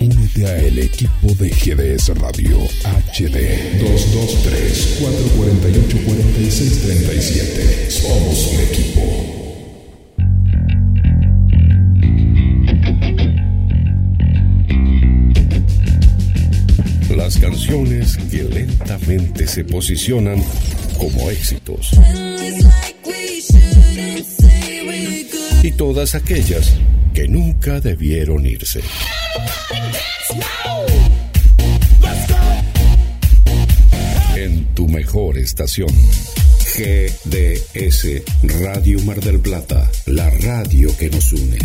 Únete a el equipo de GDS Radio HD 223 448 4637. Somos un equipo. Las canciones que lentamente se posicionan como éxitos. Y todas aquellas que nunca debieron irse. En tu mejor estación. GDS Radio Mar del Plata, la radio que nos une.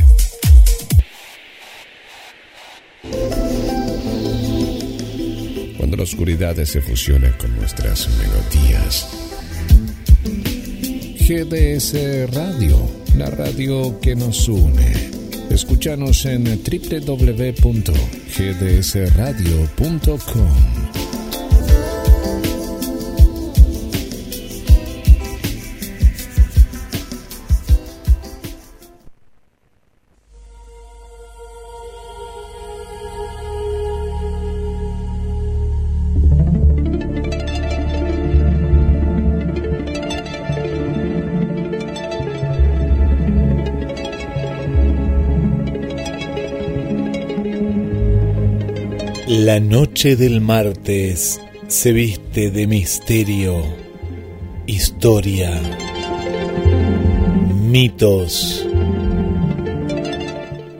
Cuando la oscuridad se fusiona con nuestras melodías. GDS Radio, la radio que nos une. Escúchanos en www.gdsradio.com. La noche del martes se viste de misterio, historia, mitos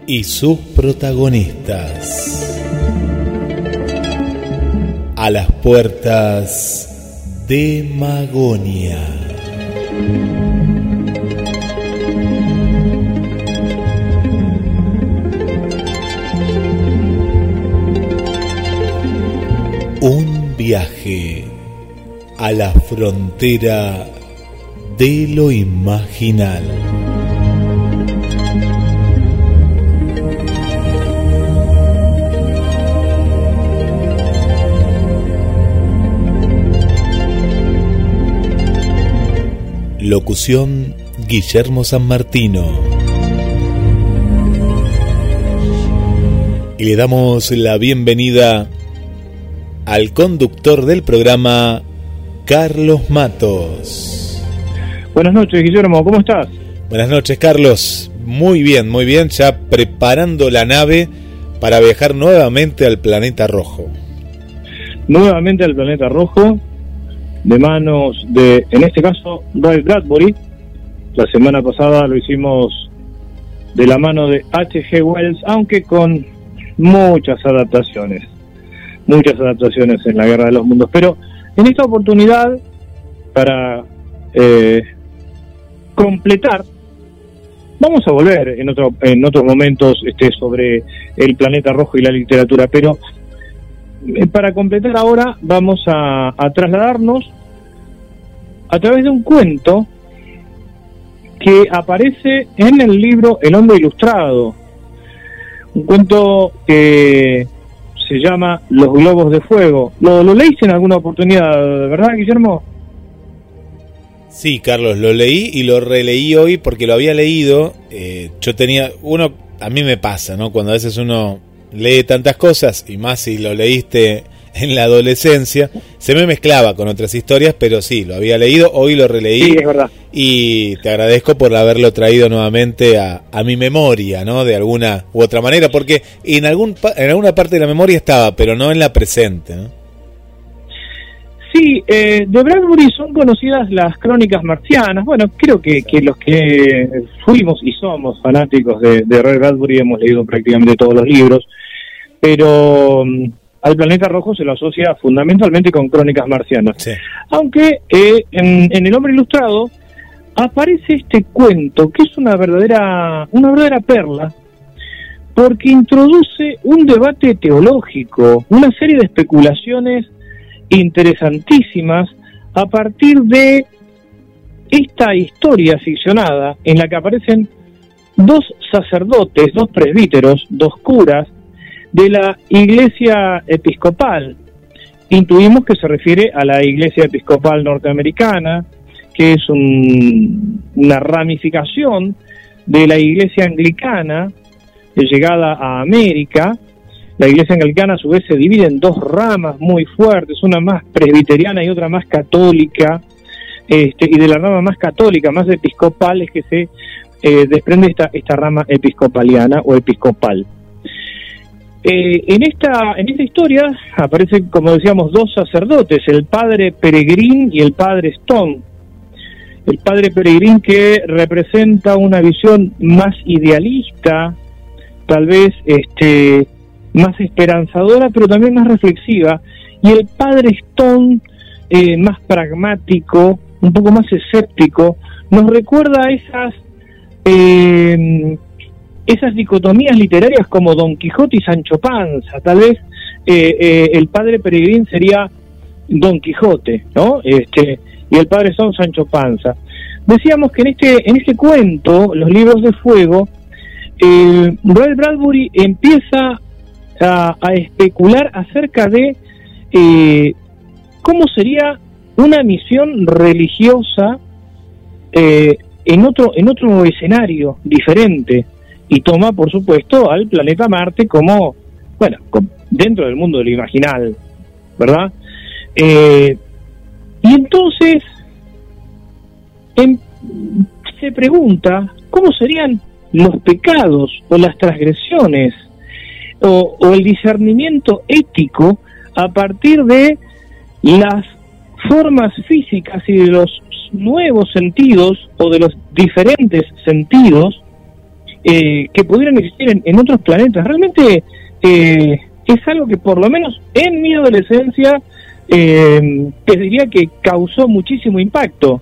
y sus protagonistas. A las puertas de Magonia. Viaje a la frontera de lo imaginal. Locución Guillermo San Martino. Y le damos la bienvenida al conductor del programa, Carlos Matos. Buenas noches, Guillermo, ¿cómo estás? Buenas noches, Carlos. Muy bien, muy bien, ya preparando la nave para viajar nuevamente al planeta rojo. Nuevamente al planeta rojo, de manos de, en este caso, Roy Bradbury. La semana pasada lo hicimos de la mano de H.G. Wells, aunque con muchas adaptaciones muchas adaptaciones en la Guerra de los Mundos, pero en esta oportunidad, para eh, completar, vamos a volver en, otro, en otros momentos este, sobre el planeta rojo y la literatura, pero eh, para completar ahora vamos a, a trasladarnos a través de un cuento que aparece en el libro El hombre ilustrado, un cuento que se llama Los Globos de Fuego. ¿Lo, lo leíste en alguna oportunidad, verdad, Guillermo? Sí, Carlos, lo leí y lo releí hoy porque lo había leído. Eh, yo tenía, uno, a mí me pasa, ¿no? Cuando a veces uno lee tantas cosas, y más si lo leíste en la adolescencia, se me mezclaba con otras historias, pero sí, lo había leído, hoy lo releí. Sí, es verdad. Y te agradezco por haberlo traído nuevamente a, a mi memoria, ¿no? De alguna u otra manera, porque en, algún, en alguna parte de la memoria estaba, pero no en la presente, ¿no? Sí, eh, de Bradbury son conocidas las crónicas marcianas. Bueno, creo que, que los que fuimos y somos fanáticos de, de Ray Bradbury hemos leído prácticamente todos los libros, pero mm, al planeta rojo se lo asocia fundamentalmente con crónicas marcianas. Sí. Aunque eh, en, en El hombre ilustrado aparece este cuento que es una verdadera, una verdadera perla, porque introduce un debate teológico, una serie de especulaciones interesantísimas a partir de esta historia ficcionada en la que aparecen dos sacerdotes, dos presbíteros, dos curas de la iglesia episcopal. Intuimos que se refiere a la iglesia episcopal norteamericana, que es un- una ramificación de la iglesia anglicana, llegada a América. La iglesia anglicana a su vez se divide en dos ramas muy fuertes, una más presbiteriana y otra más católica. Este, y de la rama más católica, más episcopal, es que se eh, desprende esta, esta rama episcopaliana o episcopal. Eh, en, esta, en esta historia aparecen, como decíamos, dos sacerdotes, el padre Peregrín y el padre Stone. El padre Peregrín que representa una visión más idealista, tal vez este, más esperanzadora, pero también más reflexiva, y el padre Stone eh, más pragmático, un poco más escéptico, nos recuerda a esas eh, esas dicotomías literarias como Don Quijote y Sancho Panza. Tal vez eh, eh, el padre Peregrín sería Don Quijote, ¿no? Este, y el padre son Sancho Panza. Decíamos que en este, en este cuento, Los Libros de Fuego, eh, Royal Bradbury empieza a, a especular acerca de eh, cómo sería una misión religiosa eh, en otro en otro escenario diferente y toma por supuesto al planeta Marte como bueno dentro del mundo de lo imaginal verdad eh, y entonces em, se pregunta cómo serían los pecados o las transgresiones o el discernimiento ético a partir de las formas físicas y de los nuevos sentidos o de los diferentes sentidos eh, que pudieran existir en, en otros planetas. Realmente eh, es algo que por lo menos en mi adolescencia eh, te diría que causó muchísimo impacto.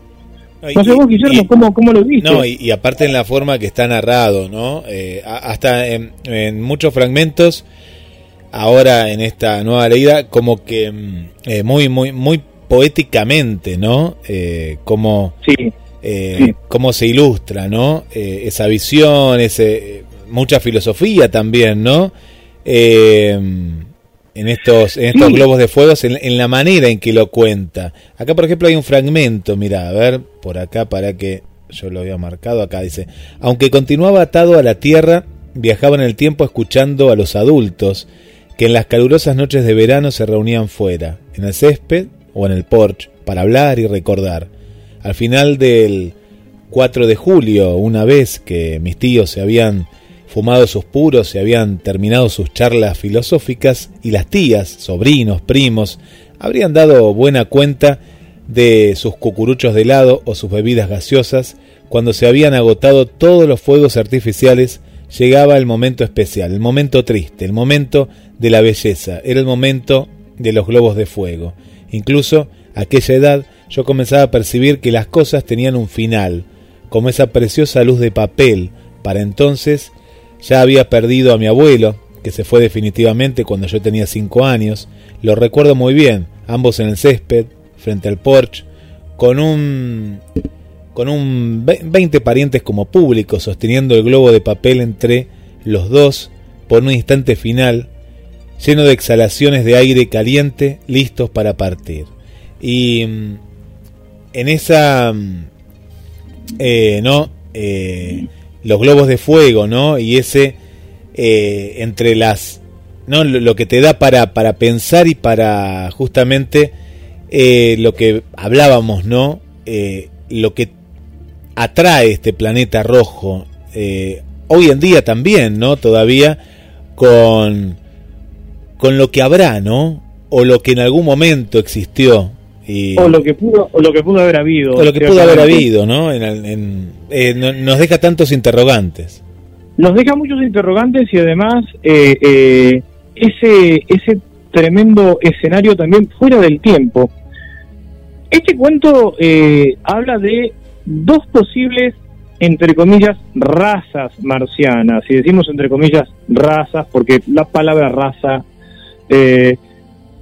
No sé vos, Guillermo, y- ¿cómo, ¿cómo lo viste? No, y, y aparte en la forma que está narrado, ¿no? Eh, hasta en, en muchos fragmentos, ahora en esta nueva leída, como que mm, eh, muy, muy, muy poéticamente, ¿no? Eh, como, Sí, eh, Sí. cómo se ilustra, ¿no? Eh, esa visión, ese, mucha filosofía también, ¿no? Eh, en estos, en estos Sí. globos de fuego, en, en la manera en que lo cuenta. Acá, por ejemplo, hay un fragmento, mira, a ver, por acá, para que yo lo había marcado, acá dice, aunque continuaba atado a la tierra, viajaba en el tiempo escuchando a los adultos que en las calurosas noches de verano se reunían fuera, en el césped o en el porche, para hablar y recordar. Al final del 4 de julio, una vez que mis tíos se habían fumado sus puros, se habían terminado sus charlas filosóficas y las tías, sobrinos, primos, habrían dado buena cuenta de sus cucuruchos de helado o sus bebidas gaseosas, cuando se habían agotado todos los fuegos artificiales, llegaba el momento especial, el momento triste, el momento de la belleza, era el momento de los globos de fuego. Incluso a aquella edad yo comenzaba a percibir que las cosas tenían un final, como esa preciosa luz de papel. Para entonces ya había perdido a mi abuelo, que se fue definitivamente cuando yo tenía cinco años. Lo recuerdo muy bien, ambos en el césped, frente al porche, con un con un ve- 20 parientes como público sosteniendo el globo de papel entre los dos por un instante final lleno de exhalaciones de aire caliente listos para partir. Y mm, en esa mm, eh, no Eh, los globos de fuego, ¿no? Y ese eh, entre las no lo, lo que te da para para pensar y para justamente eh, lo que hablábamos, ¿no? Eh, lo que atrae este planeta rojo hoy en día también, ¿no? Todavía con con lo que habrá, ¿no? O lo que en algún momento existió y o lo que pudo o lo que pudo haber habido o lo que pudo haber habido, ¿no? En, en- eh, no- nos deja tantos interrogantes. nos deja muchos interrogantes y además eh, eh, ese ese tremendo escenario también fuera del tiempo este cuento eh, habla de dos posibles entre comillas razas marcianas y decimos entre comillas razas porque la palabra raza eh,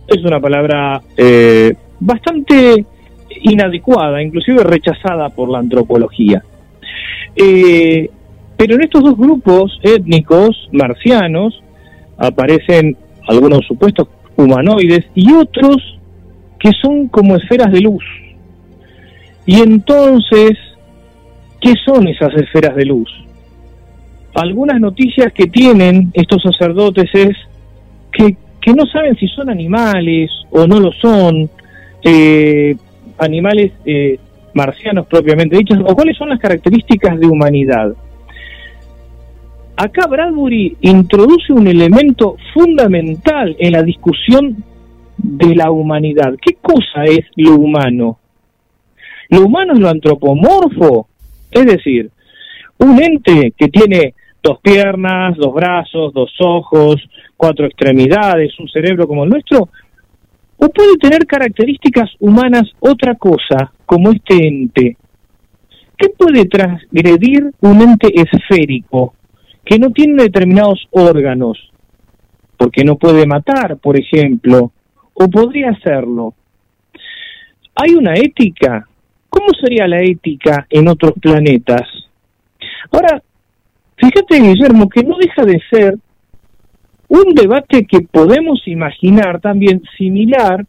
es una palabra eh, bastante inadecuada inclusive rechazada por la antropología eh, pero en estos dos grupos étnicos marcianos aparecen algunos supuestos humanoides y otros que son como esferas de luz. Y entonces, ¿qué son esas esferas de luz? algunas noticias que tienen estos sacerdotes es que, que no saben si son animales o no lo son, eh, animales eh, marcianos propiamente dichos, o cuáles son las características de humanidad. Acá Bradbury introduce un elemento fundamental en la discusión de la humanidad. ¿Qué cosa es lo humano? Lo humano es lo antropomorfo, es decir, un ente que tiene dos piernas, dos brazos, dos ojos, cuatro extremidades, un cerebro como el nuestro, o puede tener características humanas otra cosa, como este ente. ¿Qué puede transgredir un ente esférico que no tiene determinados órganos? Porque no puede matar, por ejemplo, o podría hacerlo. ¿Hay una ética? ¿Cómo sería la ética en otros planetas? Ahora, fíjate, Guillermo, que no deja de ser un debate que podemos imaginar también similar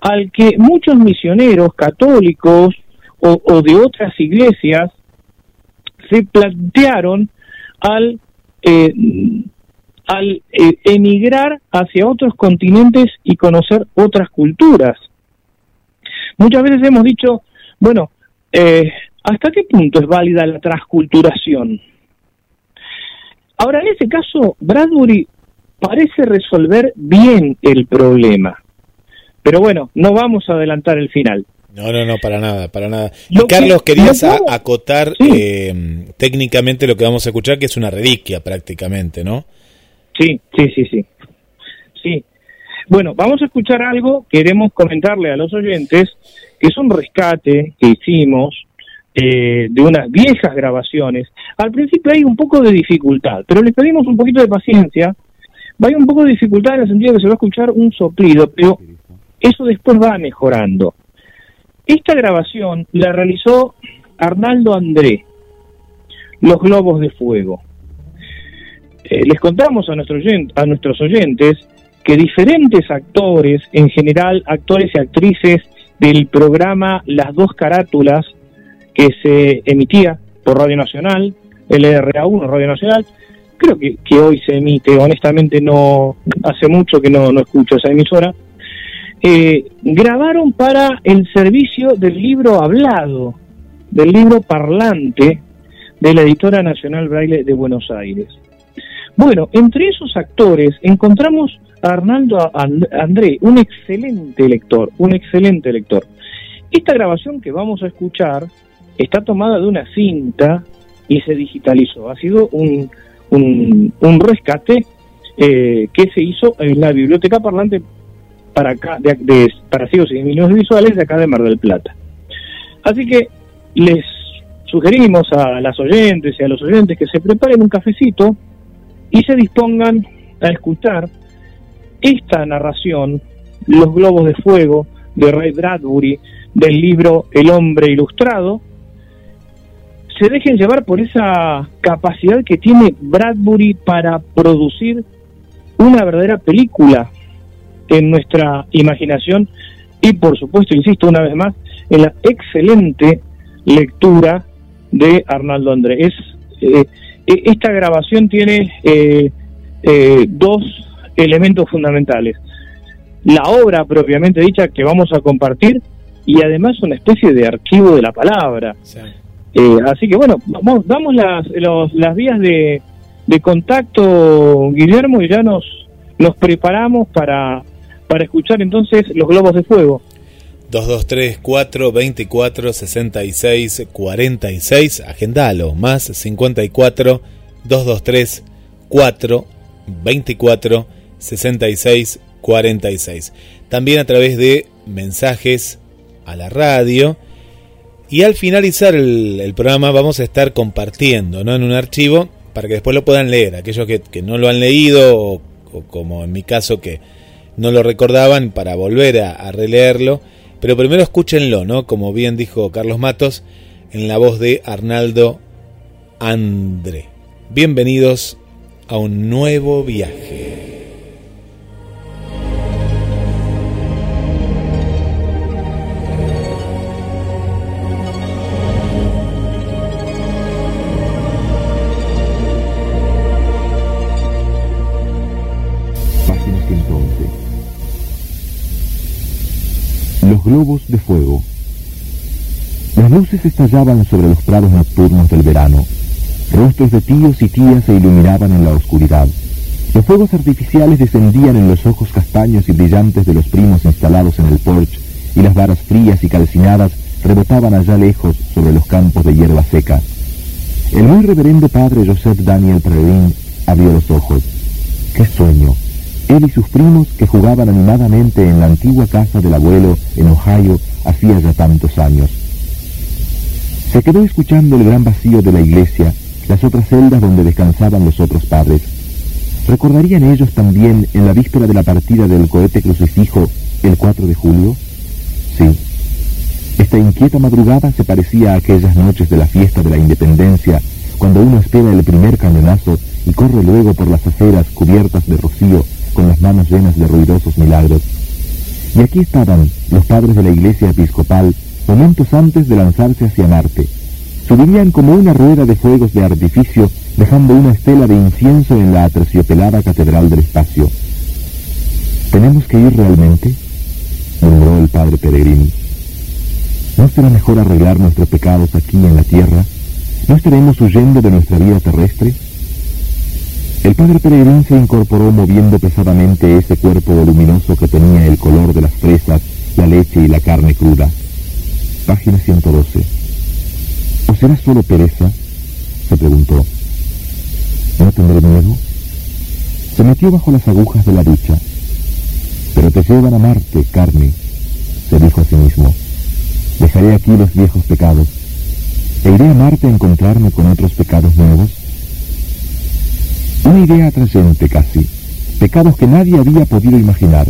al que muchos misioneros católicos o, de otras iglesias se plantearon al, eh, al eh, emigrar hacia otros continentes y conocer otras culturas. Muchas veces hemos dicho, bueno, eh, ¿hasta qué punto es válida la transculturación? Ahora, en ese caso, Bradbury parece resolver bien el problema. Pero bueno, no vamos a adelantar el final. No, no, no, para nada, para nada. Carlos, querías acotar eh, técnicamente lo que vamos a escuchar, que es una reliquia prácticamente, ¿no? Sí, sí, sí, sí. Sí. Bueno, vamos a escuchar algo, queremos comentarle a los oyentes, que es un rescate que hicimos eh, de unas viejas grabaciones. Al principio hay un poco de dificultad, pero les pedimos un poquito de paciencia. Va a un poco de dificultad en el sentido que se va a escuchar un soplido, pero eso después va mejorando. Esta grabación la realizó Arnaldo André, Los Globos de Fuego. Eh, les contamos a, a nuestros oyentes que diferentes actores, en general actores y actrices del programa Las Dos Carátulas, que se emitía por Radio Nacional, LRA1, Radio Nacional, creo que, que hoy se emite, honestamente no hace mucho que no, no escucho esa emisora, eh, grabaron para el servicio del libro hablado, del libro parlante de la editora Nacional Braille de Buenos Aires. Bueno, entre esos actores encontramos a Arnaldo André, un excelente lector, un excelente lector. Esta grabación que vamos a escuchar está tomada de una cinta y se digitalizó. Ha sido un, un, rescate eh, que se hizo en la biblioteca parlante para acá, de, para ciegos y niños visuales de acá de Mar del Plata. Así que les sugerimos a las oyentes y a los oyentes que se preparen un cafecito y se dispongan a escuchar esta narración, Los Globos de Fuego, de Ray Bradbury, del libro El Hombre Ilustrado, se dejen llevar por esa capacidad que tiene Bradbury para producir una verdadera película en nuestra imaginación y por supuesto, insisto una vez más, en la excelente lectura de Arnaldo André. Es, eh, e, esta grabación tiene eh, eh, dos elementos fundamentales. La obra propiamente dicha que vamos a compartir y además una especie de archivo de la palabra. Así que bueno, vamos, damos las, las vías de, de contacto, Guillermo, y ya nos, nos preparamos para para escuchar entonces los globos de fuego. 223 424 66 46, agendalo, más 54 223 4 24 66 46. También a través de mensajes a la radio. Y al finalizar el, programa vamos a estar compartiendo ¿no? en un archivo para que después lo puedan leer. Aquellos que, no lo han leído o como en mi caso que, no lo recordaban para volver a, releerlo. Pero primero escúchenlo, ¿no? Como bien dijo Carlos Matos, en la voz de Arnaldo Andre. Bienvenidos a un nuevo viaje. Globos de fuego. Las luces estallaban sobre los prados nocturnos del verano. Rostros de tíos y tías se iluminaban en la oscuridad. Los fuegos artificiales descendían en los ojos castaños y brillantes de los primos instalados en el porche, y las varas frías y calcinadas rebotaban allá lejos sobre los campos de hierba seca. El muy reverendo padre Joseph Daniel Perrin abrió los ojos. ¡Qué sueño! Él y sus primos que jugaban animadamente en la antigua casa del abuelo en Ohio hacía ya tantos años. Se quedó escuchando el gran vacío de la iglesia, las otras celdas donde descansaban los otros padres. ¿Recordarían ellos también en la víspera de la partida del cohete crucifijo el 4 de julio? Sí. Esta inquieta madrugada se parecía a aquellas noches de la fiesta de la independencia, cuando uno espera el primer cañonazo y corre luego por las aceras cubiertas de rocío con las manos llenas de ruidosos milagros. Y aquí estaban los padres de la iglesia episcopal momentos antes de lanzarse hacia Marte. Subirían como una rueda de fuegos de artificio dejando una estela de incienso en la aterciopelada catedral del espacio. ¿Tenemos que ir realmente? murmuró el padre peregrino. ¿No será mejor arreglar nuestros pecados aquí en la tierra? ¿No estaremos huyendo de nuestra vida terrestre? El padre peregrino se incorporó moviendo pesadamente ese cuerpo voluminoso que tenía el color de las fresas, la leche y la carne cruda. Página 112. ¿O será solo pereza? se preguntó. ¿No tendré miedo? Se metió bajo las agujas de la ducha. Pero te llevan a Marte, carne, se dijo a sí mismo. Dejaré aquí los viejos pecados. ¿E iré a Marte a encontrarme con otros pecados nuevos? Una idea atrayente casi. Pecados que nadie había podido imaginar.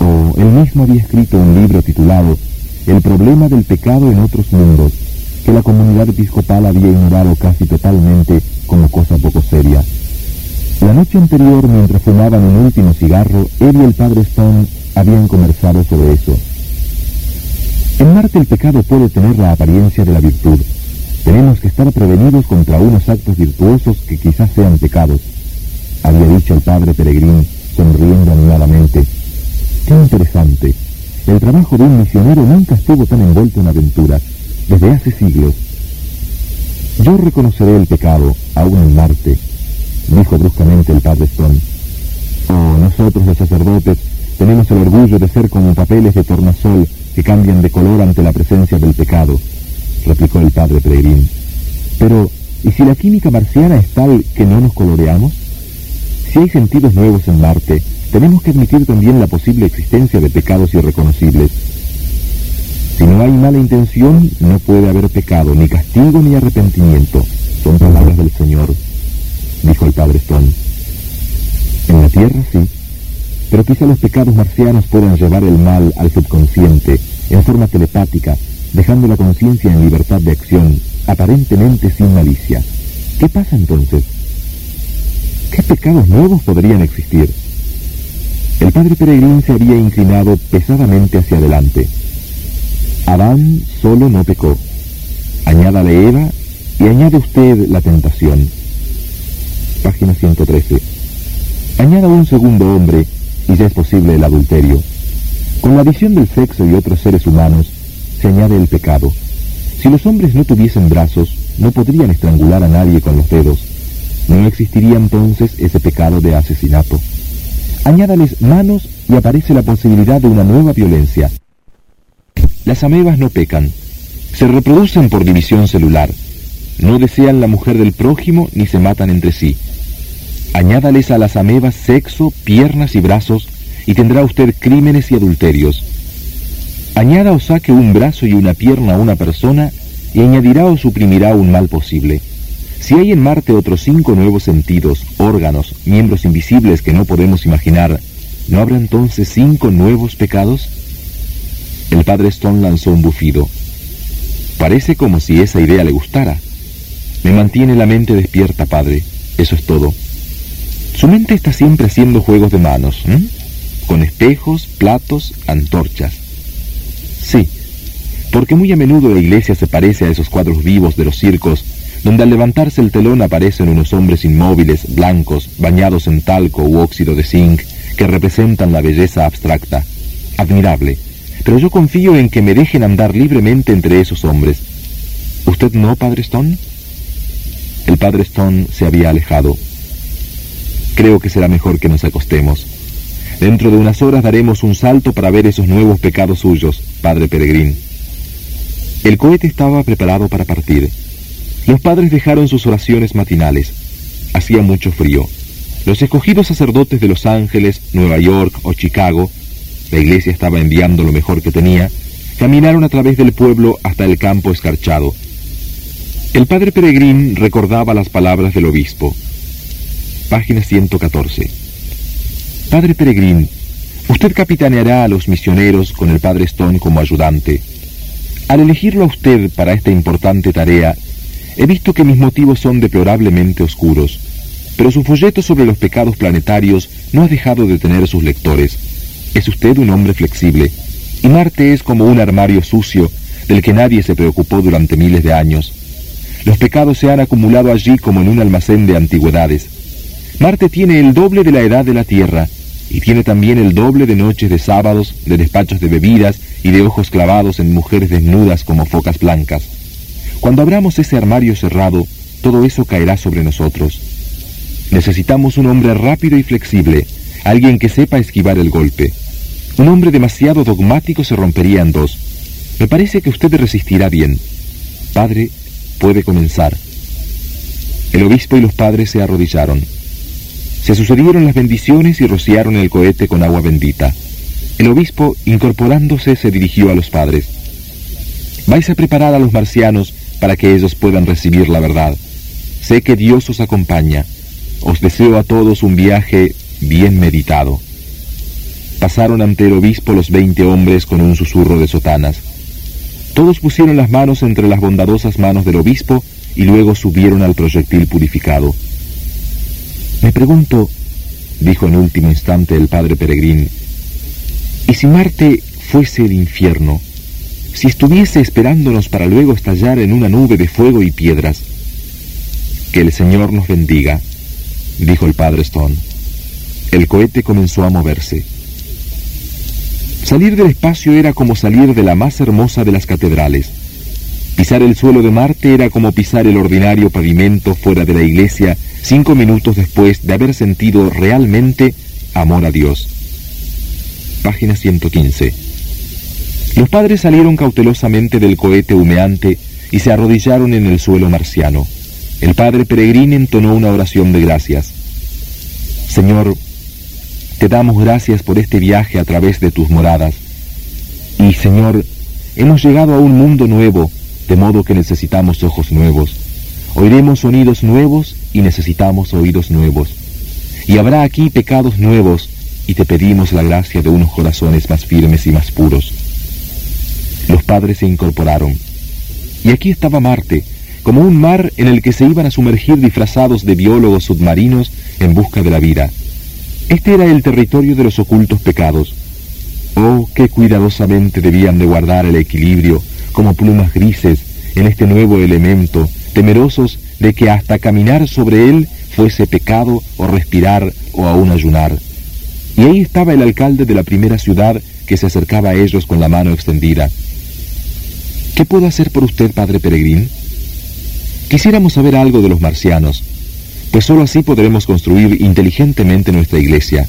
O él mismo había escrito un libro titulado El problema del pecado en otros mundos, que la comunidad episcopal había ignorado casi totalmente como cosa poco seria. La noche anterior, mientras fumaban un último cigarro, él y el padre Stone habían conversado sobre eso. En Marte el pecado puede tener la apariencia de la virtud. Tenemos que estar prevenidos contra unos actos virtuosos que quizás sean pecados. Había dicho el padre peregrino, sonriendo animadamente. Qué interesante. El trabajo de un misionero nunca estuvo tan envuelto en aventuras, desde hace siglos. Yo reconoceré el pecado, aún en Marte, dijo bruscamente el padre Stone. Oh, nosotros los sacerdotes tenemos el orgullo de ser como papeles de tornasol que cambian de color ante la presencia del pecado, replicó el padre peregrino. Pero, ¿y si la química marciana es tal que no nos coloreamos? Si hay sentidos nuevos en Marte, tenemos que admitir también la posible existencia de pecados irreconocibles. Si no hay mala intención, no puede haber pecado, ni castigo ni arrepentimiento. Son palabras del Señor, dijo el padre Stone. En la tierra sí, pero quizá los pecados marcianos puedan llevar el mal al subconsciente, en forma telepática, dejando la conciencia en libertad de acción, aparentemente sin malicia. ¿Qué pasa entonces? ¿Qué pecados nuevos podrían existir? El padre peregrino se había inclinado pesadamente hacia adelante. Adán solo no pecó. Añádale Eva y añade usted la tentación. Página 113. Añada un segundo hombre y ya es posible el adulterio. Con la visión del sexo y otros seres humanos añade el pecado. Si los hombres no tuviesen brazos, no podrían estrangular a nadie con los dedos. No existiría entonces ese pecado de asesinato. Añádales manos y aparece la posibilidad de una nueva violencia. Las amebas no pecan. Se reproducen por división celular. No desean la mujer del prójimo ni se matan entre sí. Añádales a las amebas sexo, piernas y brazos y tendrá usted crímenes y adulterios. Añada o saque un brazo y una pierna a una persona y añadirá o suprimirá un mal posible. Si hay en Marte otros cinco nuevos sentidos, órganos, miembros invisibles que no podemos imaginar, ¿no habrá entonces cinco nuevos pecados? El padre Stone lanzó un bufido. Parece como si esa idea le gustara. Me mantiene la mente despierta, padre. Eso es todo. Su mente está siempre haciendo juegos de manos, con espejos, platos, antorchas. Sí, porque muy a menudo la iglesia se parece a esos cuadros vivos de los circos, donde al levantarse el telón aparecen unos hombres inmóviles, blancos, bañados en talco u óxido de zinc, que representan la belleza abstracta. Admirable, pero yo confío en que me dejen andar libremente entre esos hombres. ¿Usted no, padre Stone? El padre Stone se había alejado. Creo que será mejor que nos acostemos. Dentro de unas horas daremos un salto para ver esos nuevos pecados suyos, padre Peregrín. El cohete estaba preparado para partir. Los padres dejaron sus oraciones matinales. Hacía mucho frío. Los escogidos sacerdotes de Los Ángeles, Nueva York o Chicago, la iglesia estaba enviando lo mejor que tenía, caminaron a través del pueblo hasta el campo escarchado. El padre Peregrín recordaba las palabras del obispo. Página 114. Padre Peregrín, usted capitaneará a los misioneros con el padre Stone como ayudante. Al elegirlo a usted para esta importante tarea, he visto que mis motivos son deplorablemente oscuros pero su folleto sobre los pecados planetarios no ha dejado de tener sus lectores. Es usted un hombre flexible, y Marte es como un armario sucio del que nadie se preocupó durante miles de años. Los pecados se han acumulado allí como en un almacén de antigüedades. Marte tiene el doble de la edad de la Tierra, y tiene también el doble de noches de sábados, de despachos de bebidas y de ojos clavados en mujeres desnudas como focas blancas. Cuando abramos ese armario cerrado, todo eso caerá sobre nosotros. Necesitamos un hombre rápido y flexible, alguien que sepa esquivar el golpe. Un hombre demasiado dogmático se rompería en dos. Me parece que usted resistirá bien. Padre, puede comenzar. El obispo y los padres se arrodillaron. Se sucedieron las bendiciones y rociaron el cohete con agua bendita. El obispo, incorporándose, se dirigió a los padres. Vais a preparar a los marcianos para que ellos puedan recibir la verdad. Sé que Dios os acompaña. Os deseo a todos un viaje bien meditado. Pasaron ante el obispo los veinte hombres con un susurro de sotanas. Todos pusieron las manos entre las bondadosas manos del obispo y luego subieron al proyectil purificado. Me pregunto, dijo en último instante el padre Peregrín, ¿y si Marte fuese el infierno? Si estuviese esperándonos para luego estallar en una nube de fuego y piedras. Que el Señor nos bendiga dijo el padre Stone. El cohete comenzó a moverse. Salir del espacio era como salir de la más hermosa de las catedrales. Pisar el suelo de Marte era como pisar el ordinario pavimento fuera de la iglesia cinco minutos después de haber sentido realmente amor a Dios. Página 115. Los padres salieron cautelosamente del cohete humeante y se arrodillaron en el suelo marciano. El padre peregrino entonó una oración de gracias. Señor, te damos gracias por este viaje a través de tus moradas. Y Señor, hemos llegado a un mundo nuevo, de modo que necesitamos ojos nuevos. Oiremos sonidos nuevos y necesitamos oídos nuevos. Y habrá aquí pecados nuevos y te pedimos la gracia de unos corazones más firmes y más puros. Los padres se incorporaron. Y aquí estaba Marte, como un mar en el que se iban a sumergir disfrazados de biólogos submarinos en busca de la vida. Este era el territorio de los ocultos pecados. Oh, qué cuidadosamente debían de guardar el equilibrio, como plumas grises, en este nuevo elemento, temerosos de que hasta caminar sobre él fuese pecado o respirar o aún ayunar. Y ahí estaba el alcalde de la primera ciudad que se acercaba a ellos con la mano extendida. ¿Qué puedo hacer por usted, padre Peregrín? Quisiéramos saber algo de los marcianos, pues sólo así podremos construir inteligentemente nuestra iglesia.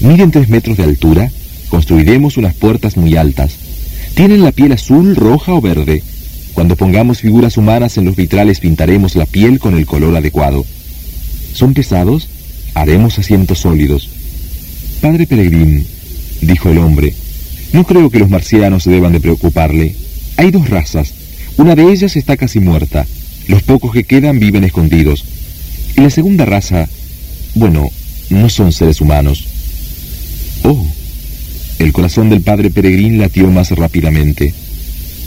Miden tres metros de altura, construiremos unas puertas muy altas. ¿Tienen la piel azul, roja o verde? Cuando pongamos figuras humanas en los vitrales pintaremos la piel con el color adecuado. ¿Son pesados? Haremos asientos sólidos. Padre Peregrín, dijo el hombre, no creo que los marcianos deban de preocuparle. Hay dos razas. Una de ellas está casi muerta. Los pocos que quedan viven escondidos. Y la segunda raza, bueno, no son seres humanos. Oh, el corazón del padre Peregrín latió más rápidamente.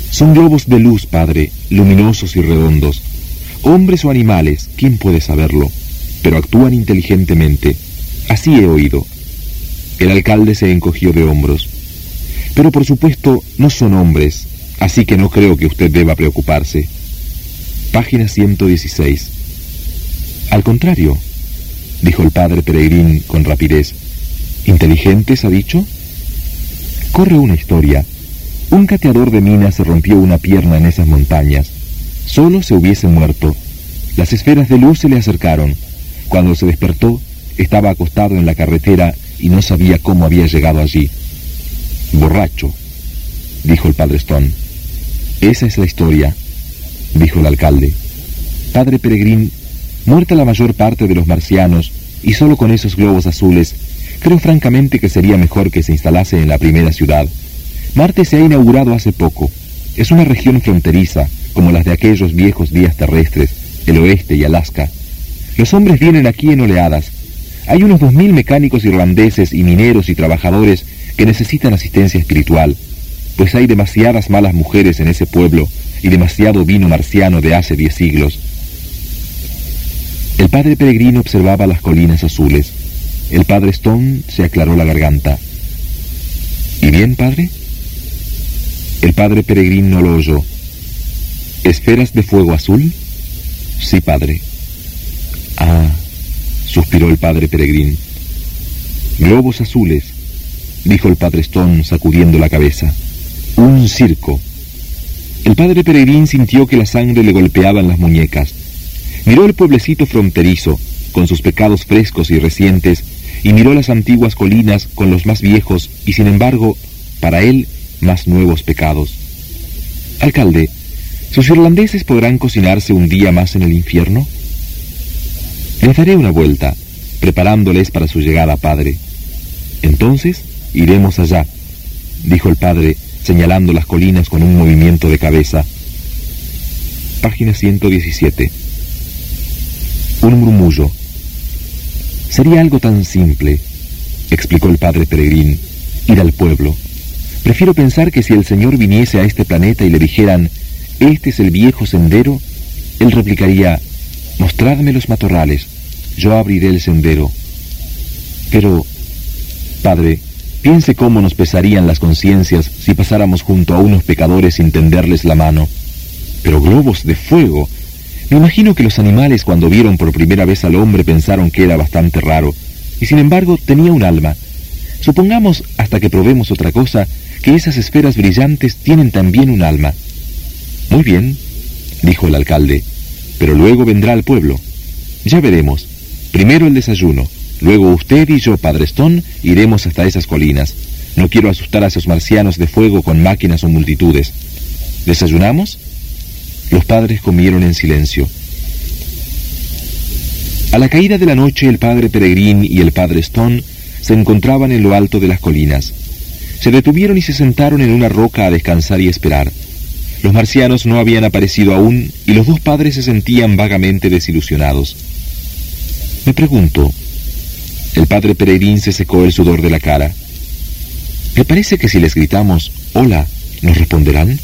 Son globos de luz, padre, luminosos y redondos. Hombres o animales, ¿quién puede saberlo? Pero actúan inteligentemente. Así he oído. El alcalde se encogió de hombros. Pero por supuesto no son hombres, así que no creo que usted deba preocuparse. Página 116. Al contrario, dijo el padre Peregrín con rapidez. ¿Inteligentes, ha dicho? Corre una historia. Un cateador de minas se rompió una pierna en esas montañas. Solo se hubiese muerto. Las esferas de luz se le acercaron. Cuando se despertó, estaba acostado en la carretera y no sabía cómo había llegado allí. Borracho, dijo el padre Stone. Esa es la historia, dijo el alcalde. Padre Peregrín, muerta la mayor parte de los marcianos y solo con esos globos azules, creo francamente que sería mejor que se instalase en la primera ciudad. Marte se ha inaugurado hace poco. Es una región fronteriza, como las de aquellos viejos días terrestres, el oeste y Alaska. Los hombres vienen aquí en oleadas. Hay unos dos mil mecánicos irlandeses y mineros y trabajadores que necesitan asistencia espiritual, pues hay demasiadas malas mujeres en ese pueblo y demasiado vino marciano de hace diez siglos. El padre peregrino observaba las colinas azules. El padre Stone se aclaró la garganta. ¿Y bien, padre? El padre peregrino no lo oyó. ¿Esferas de fuego azul? Sí, padre. Ah, suspiró el padre Peregrín. Globos azules, dijo el padre Stone sacudiendo la cabeza. Un circo. El padre Peregrín sintió que la sangre le golpeaba en las muñecas. Miró el pueblecito fronterizo, con sus pecados frescos y recientes, y miró las antiguas colinas con los más viejos y sin embargo, para él, más nuevos pecados. Alcalde, ¿Sus irlandeses podrán cocinarse un día más en el infierno? Les daré una vuelta, preparándoles para su llegada, padre. Entonces iremos allá, dijo el padre, señalando las colinas con un movimiento de cabeza. Página 117. Un murmullo. Sería algo tan simple, explicó el padre Peregrín, ir al pueblo. Prefiero pensar que si el Señor viniese a este planeta y le dijeran, este es el viejo sendero, él replicaría, mostradme los matorrales, yo abriré el sendero. Pero, Padre, piense cómo nos pesarían las conciencias si pasáramos junto a unos pecadores sin tenderles la mano. Pero globos de fuego. Me imagino que los animales cuando vieron por primera vez al hombre pensaron que era bastante raro, y sin embargo tenía un alma. Supongamos, hasta que probemos otra cosa, que esas esferas brillantes tienen también un alma. Muy bien, dijo el alcalde, pero luego vendrá al pueblo. Ya veremos. Primero el desayuno. Luego usted y yo, Padre Stone, iremos hasta esas colinas. No quiero asustar a esos marcianos de fuego con máquinas o multitudes. ¿Desayunamos? Los padres comieron en silencio. A la caída de la noche el padre Peregrín y el padre Stone se encontraban en lo alto de las colinas. Se detuvieron y se sentaron en una roca a descansar y esperar. Los marcianos no habían aparecido aún y los dos padres se sentían vagamente desilusionados. Me pregunto, el padre Peregrín se secó el sudor de la cara. ¿Me parece que si les gritamos, hola, nos responderán?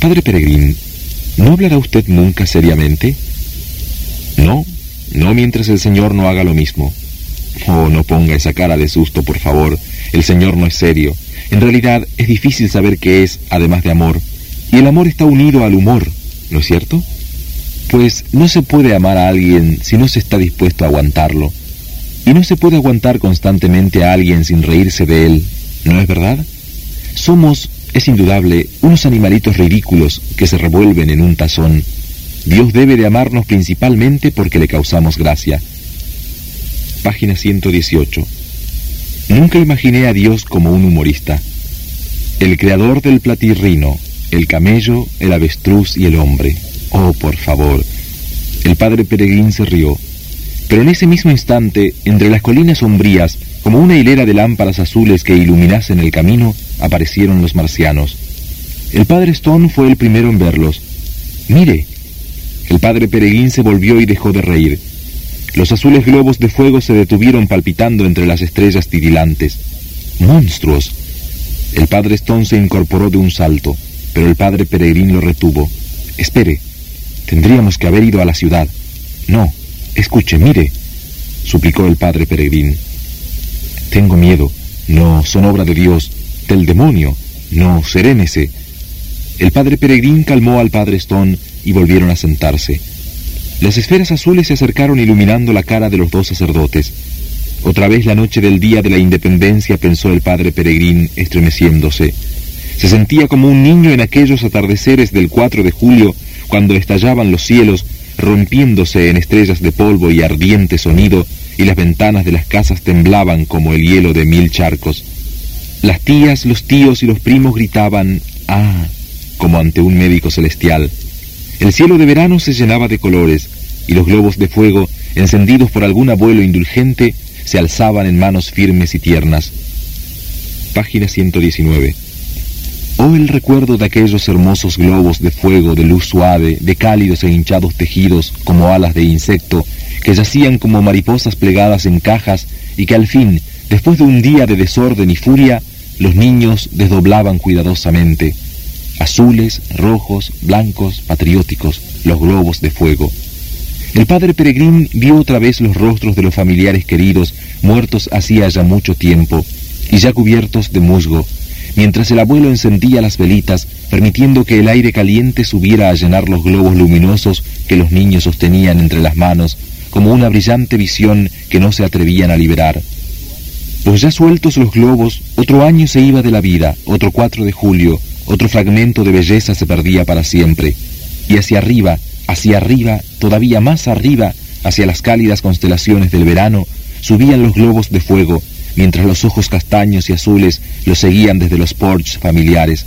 Padre Peregrín, ¿no hablará usted nunca seriamente? No, no mientras el Señor no haga lo mismo. Oh, no ponga esa cara de susto, por favor. El Señor no es serio. En realidad es difícil saber qué es, además de amor. Y el amor está unido al humor, ¿no es cierto? Pues no se puede amar a alguien si no se está dispuesto a aguantarlo. Y no se puede aguantar constantemente a alguien sin reírse de él, ¿no es verdad? Somos, es indudable, unos animalitos ridículos que se revuelven en un tazón. Dios debe de amarnos principalmente porque le causamos gracia. Página 118. Nunca imaginé a Dios como un humorista. El creador del platirrino, el camello, el avestruz y el hombre. Oh, por favor. El padre Peregrín se rió. Pero en ese mismo instante, entre las colinas sombrías, como una hilera de lámparas azules que iluminasen el camino, aparecieron los marcianos. El padre Stone fue el primero en verlos. Mire. El padre Peregrín se volvió y dejó de reír. Los azules globos de fuego se detuvieron palpitando entre las estrellas titilantes. ¡Monstruos! El padre Stone se incorporó de un salto pero el padre Peregrín lo retuvo. Espere, tendríamos que haber ido a la ciudad. No, escuche, mire, suplicó el padre Peregrín. Tengo miedo. No, son obra de Dios, del demonio. No, serénese. El padre Peregrín calmó al padre Stone y volvieron a sentarse. Las esferas azules se acercaron iluminando la cara de los dos sacerdotes. Otra vez la noche del día de la independencia, pensó el padre Peregrín, estremeciéndose. Se sentía como un niño en aquellos atardeceres del 4 de julio, cuando estallaban los cielos, rompiéndose en estrellas de polvo y ardiente sonido, y las ventanas de las casas temblaban como el hielo de mil charcos. Las tías, los tíos y los primos gritaban, ¡ah!, como ante un médico celestial. El cielo de verano se llenaba de colores, y los globos de fuego, encendidos por algún abuelo indulgente, se alzaban en manos firmes y tiernas. Página 119. Oh el recuerdo de aquellos hermosos globos de fuego, de luz suave, de cálidos e hinchados tejidos como alas de insecto, que yacían como mariposas plegadas en cajas y que al fin, después de un día de desorden y furia, los niños desdoblaban cuidadosamente. Azules, rojos, blancos, patrióticos, los globos de fuego. El padre Peregrín vio otra vez los rostros de los familiares queridos, muertos hacía ya mucho tiempo, y ya cubiertos de musgo, mientras el abuelo encendía las velitas, permitiendo que el aire caliente subiera a llenar los globos luminosos que los niños sostenían entre las manos, como una brillante visión que no se atrevían a liberar. Pues ya sueltos los globos, otro año se iba de la vida, otro 4 de julio, otro fragmento de belleza se perdía para siempre, y hacia arriba, Hacia arriba, todavía más arriba, hacia las cálidas constelaciones del verano, subían los globos de fuego, mientras los ojos castaños y azules los seguían desde los porches familiares.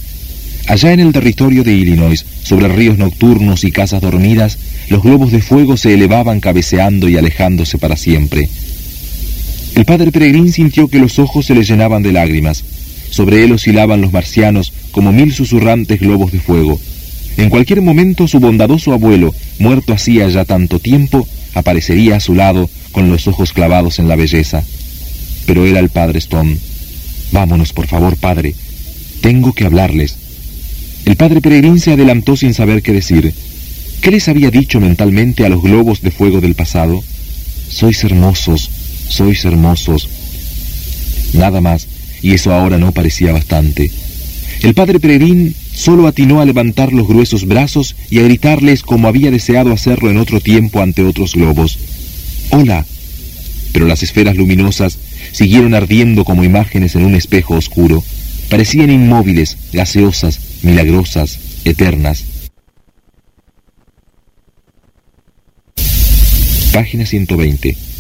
Allá en el territorio de Illinois, sobre ríos nocturnos y casas dormidas, los globos de fuego se elevaban cabeceando y alejándose para siempre. El padre Peregrín sintió que los ojos se le llenaban de lágrimas. Sobre él oscilaban los marcianos como mil susurrantes globos de fuego. En cualquier momento su bondadoso abuelo, muerto hacía ya tanto tiempo, aparecería a su lado con los ojos clavados en la belleza. Pero era el padre Stone. Vámonos, por favor, padre. Tengo que hablarles. El padre Peregrín se adelantó sin saber qué decir. ¿Qué les había dicho mentalmente a los globos de fuego del pasado? Sois hermosos, sois hermosos. Nada más, y eso ahora no parecía bastante. El padre Peregrín solo atinó a levantar los gruesos brazos y a gritarles como había deseado hacerlo en otro tiempo ante otros globos. ¡Hola! Pero las esferas luminosas siguieron ardiendo como imágenes en un espejo oscuro. Parecían inmóviles, gaseosas, milagrosas, eternas. Página 120.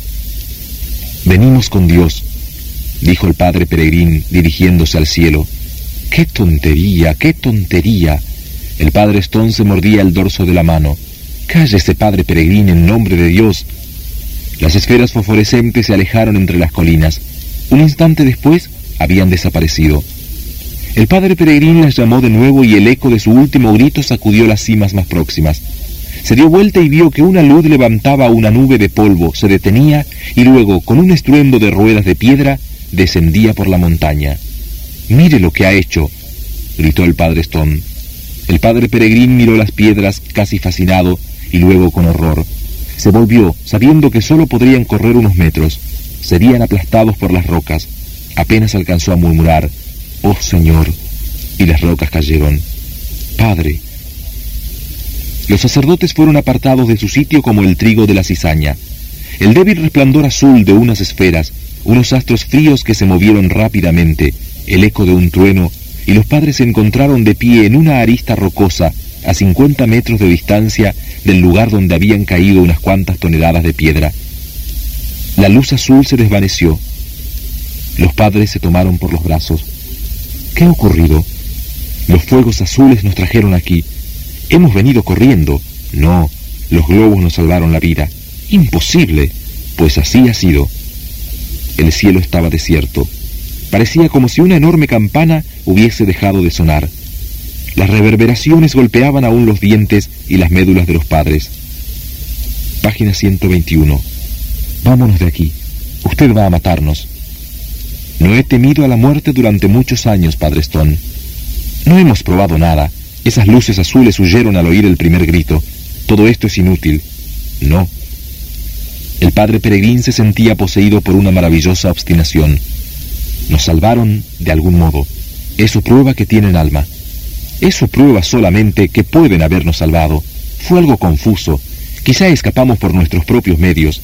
Venimos con Dios, dijo el padre Peregrín dirigiéndose al cielo. ¡Qué tontería, qué tontería! El padre Stone se mordía el dorso de la mano. ¡Cállese, padre Peregrín, en nombre de Dios! Las esferas fosforescentes se alejaron entre las colinas. Un instante después habían desaparecido. El padre Peregrín las llamó de nuevo y el eco de su último grito sacudió las cimas más próximas. Se dio vuelta y vio que una luz levantaba una nube de polvo, se detenía y luego, con un estruendo de ruedas de piedra, descendía por la montaña. Mire lo que ha hecho, gritó el padre Stone. El padre Peregrín miró las piedras casi fascinado y luego con horror. Se volvió, sabiendo que solo podrían correr unos metros. Serían aplastados por las rocas. Apenas alcanzó a murmurar, Oh Señor, y las rocas cayeron. Padre. Los sacerdotes fueron apartados de su sitio como el trigo de la cizaña. El débil resplandor azul de unas esferas, unos astros fríos que se movieron rápidamente, el eco de un trueno, y los padres se encontraron de pie en una arista rocosa, a 50 metros de distancia del lugar donde habían caído unas cuantas toneladas de piedra. La luz azul se desvaneció. Los padres se tomaron por los brazos. ¿Qué ha ocurrido? Los fuegos azules nos trajeron aquí. Hemos venido corriendo. No, los globos nos salvaron la vida. Imposible, pues así ha sido. El cielo estaba desierto. Parecía como si una enorme campana hubiese dejado de sonar. Las reverberaciones golpeaban aún los dientes y las médulas de los padres. Página 121. Vámonos de aquí. Usted va a matarnos. No he temido a la muerte durante muchos años, Padre Stone. No hemos probado nada. Esas luces azules huyeron al oír el primer grito. Todo esto es inútil. No. El padre Peregrín se sentía poseído por una maravillosa obstinación. Nos salvaron de algún modo. Eso prueba que tienen alma. Eso prueba solamente que pueden habernos salvado. Fue algo confuso. Quizá escapamos por nuestros propios medios.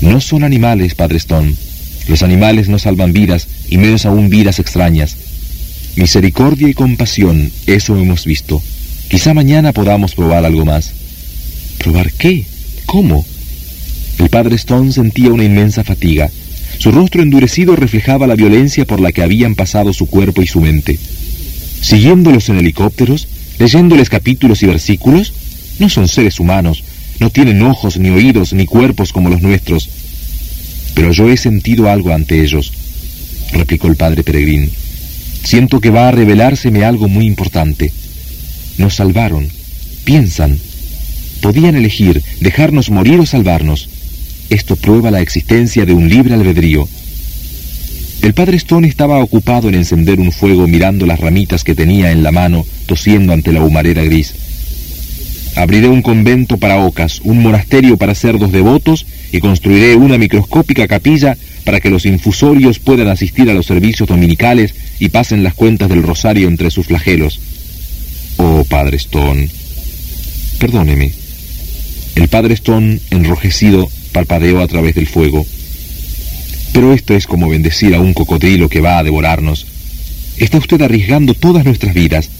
No son animales, Padre Stone. Los animales no salvan vidas, y menos aún vidas extrañas. Misericordia y compasión, eso hemos visto. Quizá mañana podamos probar algo más. ¿Probar qué? ¿Cómo? El padre Stone sentía una inmensa fatiga. Su rostro endurecido reflejaba la violencia por la que habían pasado su cuerpo y su mente. Siguiéndolos en helicópteros, leyéndoles capítulos y versículos, no son seres humanos, no tienen ojos, ni oídos, ni cuerpos como los nuestros. Pero yo he sentido algo ante ellos, replicó el padre Peregrín. Siento que va a revelárseme algo muy importante. Nos salvaron. Piensan. Podían elegir dejarnos morir o salvarnos. Esto prueba la existencia de un libre albedrío. El padre Stone estaba ocupado en encender un fuego mirando las ramitas que tenía en la mano, tosiendo ante la humareda gris. Abriré un convento para ocas, un monasterio para cerdos devotos y construiré una microscópica capilla para que los infusorios puedan asistir a los servicios dominicales y pasen las cuentas del rosario entre sus flagelos. Oh, padre Stone. Perdóneme. El padre Stone, enrojecido, parpadeó a través del fuego. Pero esto es como bendecir a un cocodrilo que va a devorarnos. Está usted arriesgando todas nuestras vidas.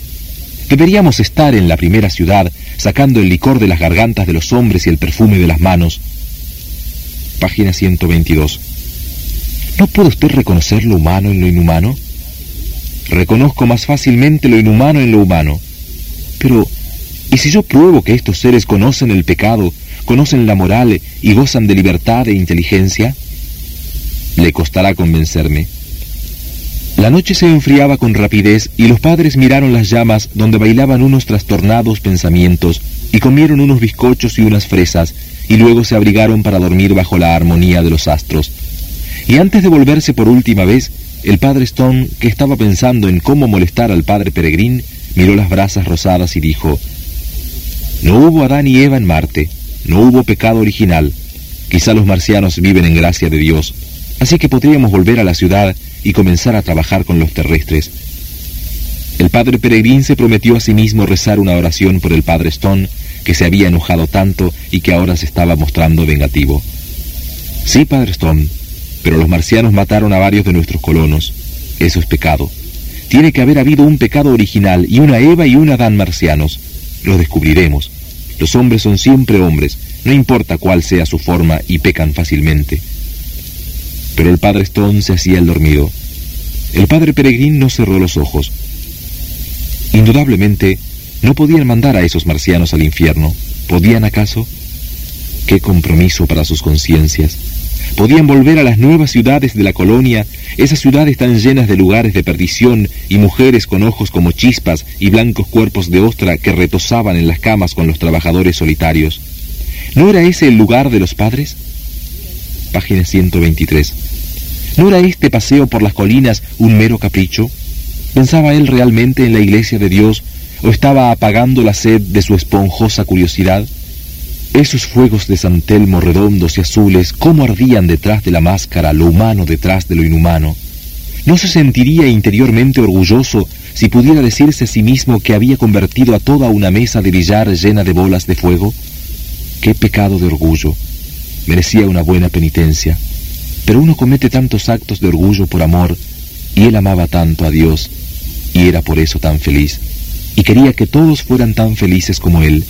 Deberíamos estar en la primera ciudad, sacando el licor de las gargantas de los hombres y el perfume de las manos. Página 122. ¿No puede usted reconocer lo humano en lo inhumano? Reconozco más fácilmente lo inhumano en lo humano. Pero, ¿y si yo pruebo que estos seres conocen el pecado, conocen la moral y gozan de libertad e inteligencia? Le costará convencerme. La noche se enfriaba con rapidez y los padres miraron las llamas donde bailaban unos trastornados pensamientos y comieron unos bizcochos y unas fresas y luego se abrigaron para dormir bajo la armonía de los astros. Y antes de volverse por última vez, el padre Stone, que estaba pensando en cómo molestar al padre Peregrín, miró las brasas rosadas y dijo, No hubo Adán y Eva en Marte, no hubo pecado original, quizá los marcianos viven en gracia de Dios, así que podríamos volver a la ciudad y comenzar a trabajar con los terrestres. El padre Peregrín se prometió a sí mismo rezar una oración por el padre Stone, que se había enojado tanto y que ahora se estaba mostrando vengativo. Sí, padre Stone, pero los marcianos mataron a varios de nuestros colonos. Eso es pecado. Tiene que haber habido un pecado original y una Eva y un Adán marcianos. Lo descubriremos. Los hombres son siempre hombres, no importa cuál sea su forma, y pecan fácilmente. Pero el padre Stone se hacía el dormido. El padre Peregrín no cerró los ojos. Indudablemente, no podían mandar a esos marcianos al infierno. ¿Podían acaso? Qué compromiso para sus conciencias. Podían volver a las nuevas ciudades de la colonia, esas ciudades tan llenas de lugares de perdición y mujeres con ojos como chispas y blancos cuerpos de ostra que retosaban en las camas con los trabajadores solitarios. ¿No era ese el lugar de los padres? Página 123. ¿No era este paseo por las colinas un mero capricho? ¿Pensaba él realmente en la iglesia de Dios o estaba apagando la sed de su esponjosa curiosidad? Esos fuegos de San Telmo redondos y azules, cómo ardían detrás de la máscara, lo humano detrás de lo inhumano. ¿No se sentiría interiormente orgulloso si pudiera decirse a sí mismo que había convertido a toda una mesa de billar llena de bolas de fuego? ¡Qué pecado de orgullo! Merecía una buena penitencia. Pero uno comete tantos actos de orgullo por amor, y él amaba tanto a Dios, y era por eso tan feliz, y quería que todos fueran tan felices como él.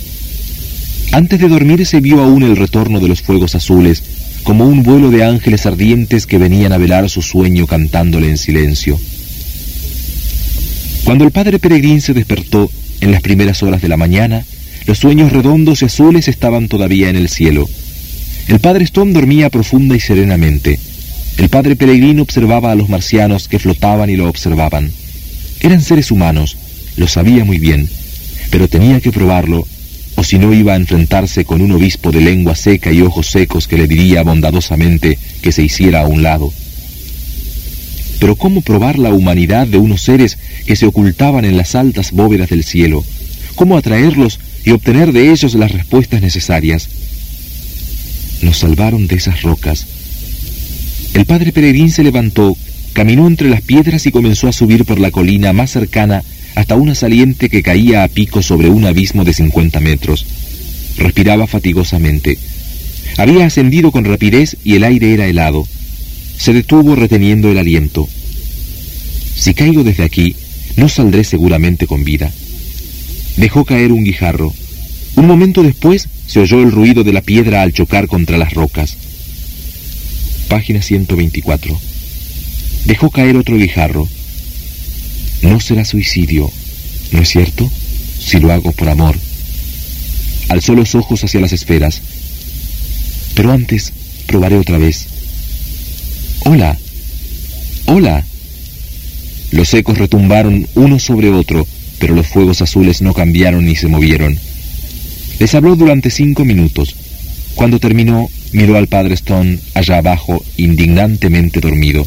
Antes de dormir se vio aún el retorno de los fuegos azules, como un vuelo de ángeles ardientes que venían a velar su sueño cantándole en silencio. Cuando el padre Peregrín se despertó en las primeras horas de la mañana, los sueños redondos y azules estaban todavía en el cielo. El padre Stone dormía profunda y serenamente. El padre Peregrín observaba a los marcianos que flotaban y lo observaban. Eran seres humanos, lo sabía muy bien, pero tenía que probarlo, o si no iba a enfrentarse con un obispo de lengua seca y ojos secos que le diría bondadosamente que se hiciera a un lado. Pero ¿cómo probar la humanidad de unos seres que se ocultaban en las altas bóvedas del cielo? ¿Cómo atraerlos y obtener de ellos las respuestas necesarias? Nos salvaron de esas rocas. El padre Peregrín se levantó, caminó entre las piedras y comenzó a subir por la colina más cercana hasta una saliente que caía a pico sobre un abismo de 50 metros. Respiraba fatigosamente. Había ascendido con rapidez y el aire era helado. Se detuvo reteniendo el aliento. Si caigo desde aquí, ¿no saldré seguramente con vida? Dejó caer un guijarro. Un momento después se oyó el ruido de la piedra al chocar contra las rocas. Página 124. Dejó caer otro guijarro. No será suicidio, ¿no es cierto? Si lo hago por amor. Alzó los ojos hacia las esferas. Pero antes probaré otra vez. Hola. Hola. Los ecos retumbaron uno sobre otro, pero los fuegos azules no cambiaron ni se movieron. Les habló durante cinco minutos. Cuando terminó, miró al padre Stone allá abajo, indignantemente dormido.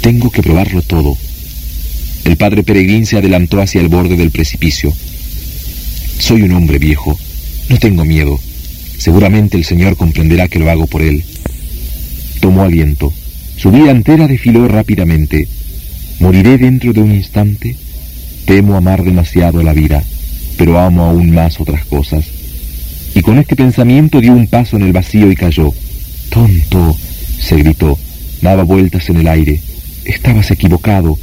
Tengo que probarlo todo. El padre Peregrín se adelantó hacia el borde del precipicio. Soy un hombre viejo. No tengo miedo. Seguramente el Señor comprenderá que lo hago por él. Tomó aliento. Su vida entera desfiló rápidamente. ¿Moriré dentro de un instante? Temo amar demasiado la vida, pero amo aún más otras cosas. Y con este pensamiento dio un paso en el vacío y cayó. Tonto, se gritó. Daba vueltas en el aire. Estabas equivocado.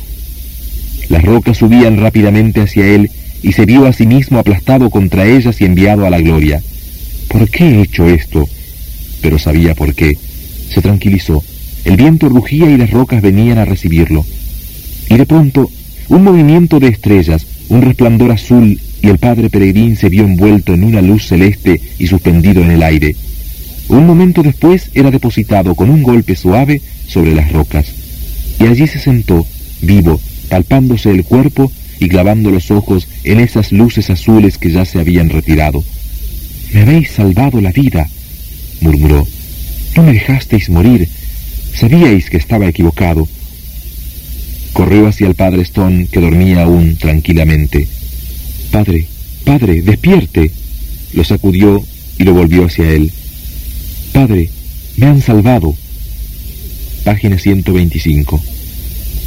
Las rocas subían rápidamente hacia él y se vio a sí mismo aplastado contra ellas y enviado a la gloria. ¿Por qué he hecho esto? Pero sabía por qué. Se tranquilizó. El viento rugía y las rocas venían a recibirlo. Y de pronto, un movimiento de estrellas, un resplandor azul y el padre Peregrín se vio envuelto en una luz celeste y suspendido en el aire. Un momento después era depositado con un golpe suave sobre las rocas. Y allí se sentó, vivo, palpándose el cuerpo y clavando los ojos en esas luces azules que ya se habían retirado. Me habéis salvado la vida, murmuró. No me dejasteis morir. Sabíais que estaba equivocado. Corrió hacia el padre Stone, que dormía aún tranquilamente. Padre, padre, despierte. Lo sacudió y lo volvió hacia él. Padre, me han salvado. Página 125.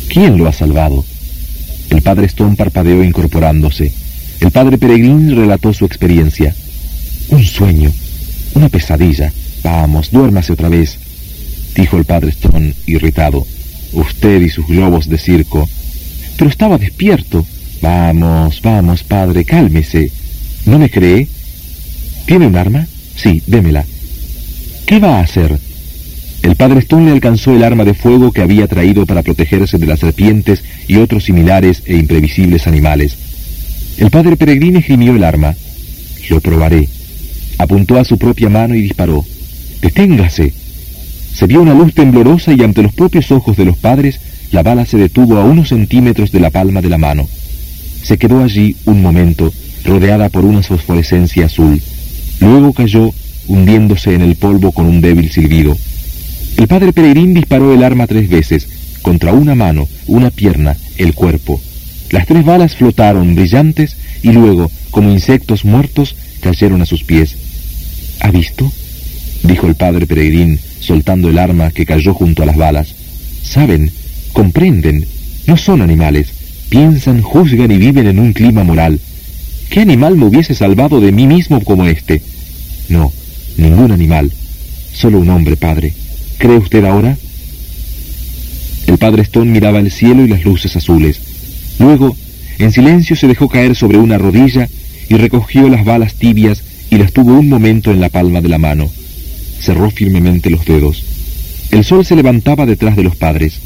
¿Quién lo ha salvado? El padre Stone parpadeó incorporándose. El padre Peregrín relató su experiencia. Un sueño, una pesadilla. Vamos, duérmase otra vez, dijo el padre Stone, irritado. Usted y sus globos de circo. Pero estaba despierto. Vamos, vamos, padre, cálmese. ¿No me cree? ¿Tiene un arma? Sí, démela. ¿Qué va a hacer? El padre Stone le alcanzó el arma de fuego que había traído para protegerse de las serpientes y otros similares e imprevisibles animales. El padre Peregrine gimió el arma. Lo probaré. Apuntó a su propia mano y disparó. ¡Deténgase! Se vio una luz temblorosa y ante los propios ojos de los padres, la bala se detuvo a unos centímetros de la palma de la mano. Se quedó allí un momento, rodeada por una fosforescencia azul. Luego cayó, hundiéndose en el polvo con un débil silbido. El padre Peregrín disparó el arma tres veces, contra una mano, una pierna, el cuerpo. Las tres balas flotaron brillantes y luego, como insectos muertos, cayeron a sus pies. ¿Ha visto? dijo el padre Peregrín, soltando el arma que cayó junto a las balas. Saben, comprenden, no son animales, piensan, juzgan y viven en un clima moral. ¿Qué animal me hubiese salvado de mí mismo como este? No, ningún animal, solo un hombre, padre. ¿Cree usted ahora? El padre Stone miraba el cielo y las luces azules. Luego, en silencio se dejó caer sobre una rodilla y recogió las balas tibias y las tuvo un momento en la palma de la mano cerró firmemente los dedos. El sol se levantaba detrás de los padres.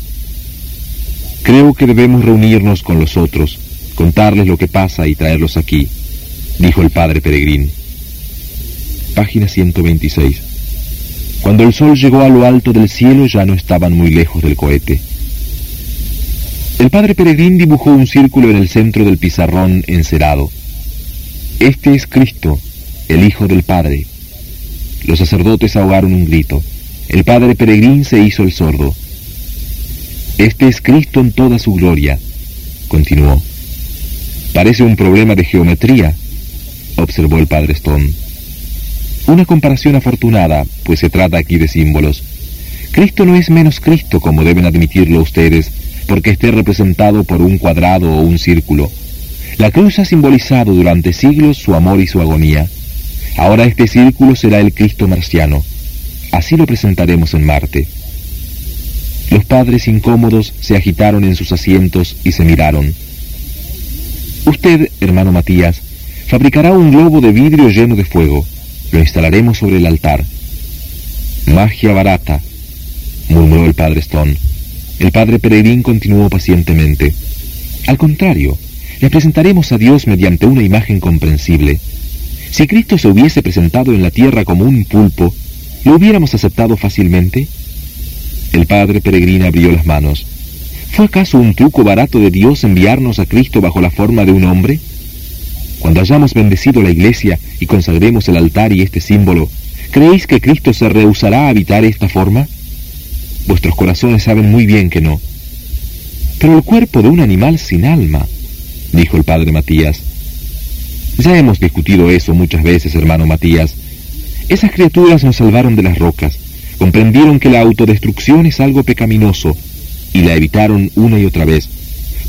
Creo que debemos reunirnos con los otros, contarles lo que pasa y traerlos aquí, dijo el padre Peregrín. Página 126. Cuando el sol llegó a lo alto del cielo ya no estaban muy lejos del cohete. El padre Peregrín dibujó un círculo en el centro del pizarrón encerado. Este es Cristo, el Hijo del Padre, los sacerdotes ahogaron un grito. El padre Peregrín se hizo el sordo. Este es Cristo en toda su gloria, continuó. Parece un problema de geometría, observó el padre Stone. Una comparación afortunada, pues se trata aquí de símbolos. Cristo no es menos Cristo, como deben admitirlo ustedes, porque esté representado por un cuadrado o un círculo. La cruz ha simbolizado durante siglos su amor y su agonía. Ahora este círculo será el Cristo marciano. Así lo presentaremos en Marte. Los padres incómodos se agitaron en sus asientos y se miraron. Usted, hermano Matías, fabricará un globo de vidrio lleno de fuego. Lo instalaremos sobre el altar. Magia barata, murmuró el padre Stone. El padre Peregrín continuó pacientemente. Al contrario, le presentaremos a Dios mediante una imagen comprensible. Si Cristo se hubiese presentado en la tierra como un pulpo, ¿lo hubiéramos aceptado fácilmente? El padre Peregrín abrió las manos. ¿Fue acaso un truco barato de Dios enviarnos a Cristo bajo la forma de un hombre? Cuando hayamos bendecido la iglesia y consagremos el altar y este símbolo, ¿creéis que Cristo se rehusará a habitar esta forma? Vuestros corazones saben muy bien que no. Pero el cuerpo de un animal sin alma, dijo el padre Matías. Ya hemos discutido eso muchas veces, hermano Matías. Esas criaturas nos salvaron de las rocas, comprendieron que la autodestrucción es algo pecaminoso y la evitaron una y otra vez.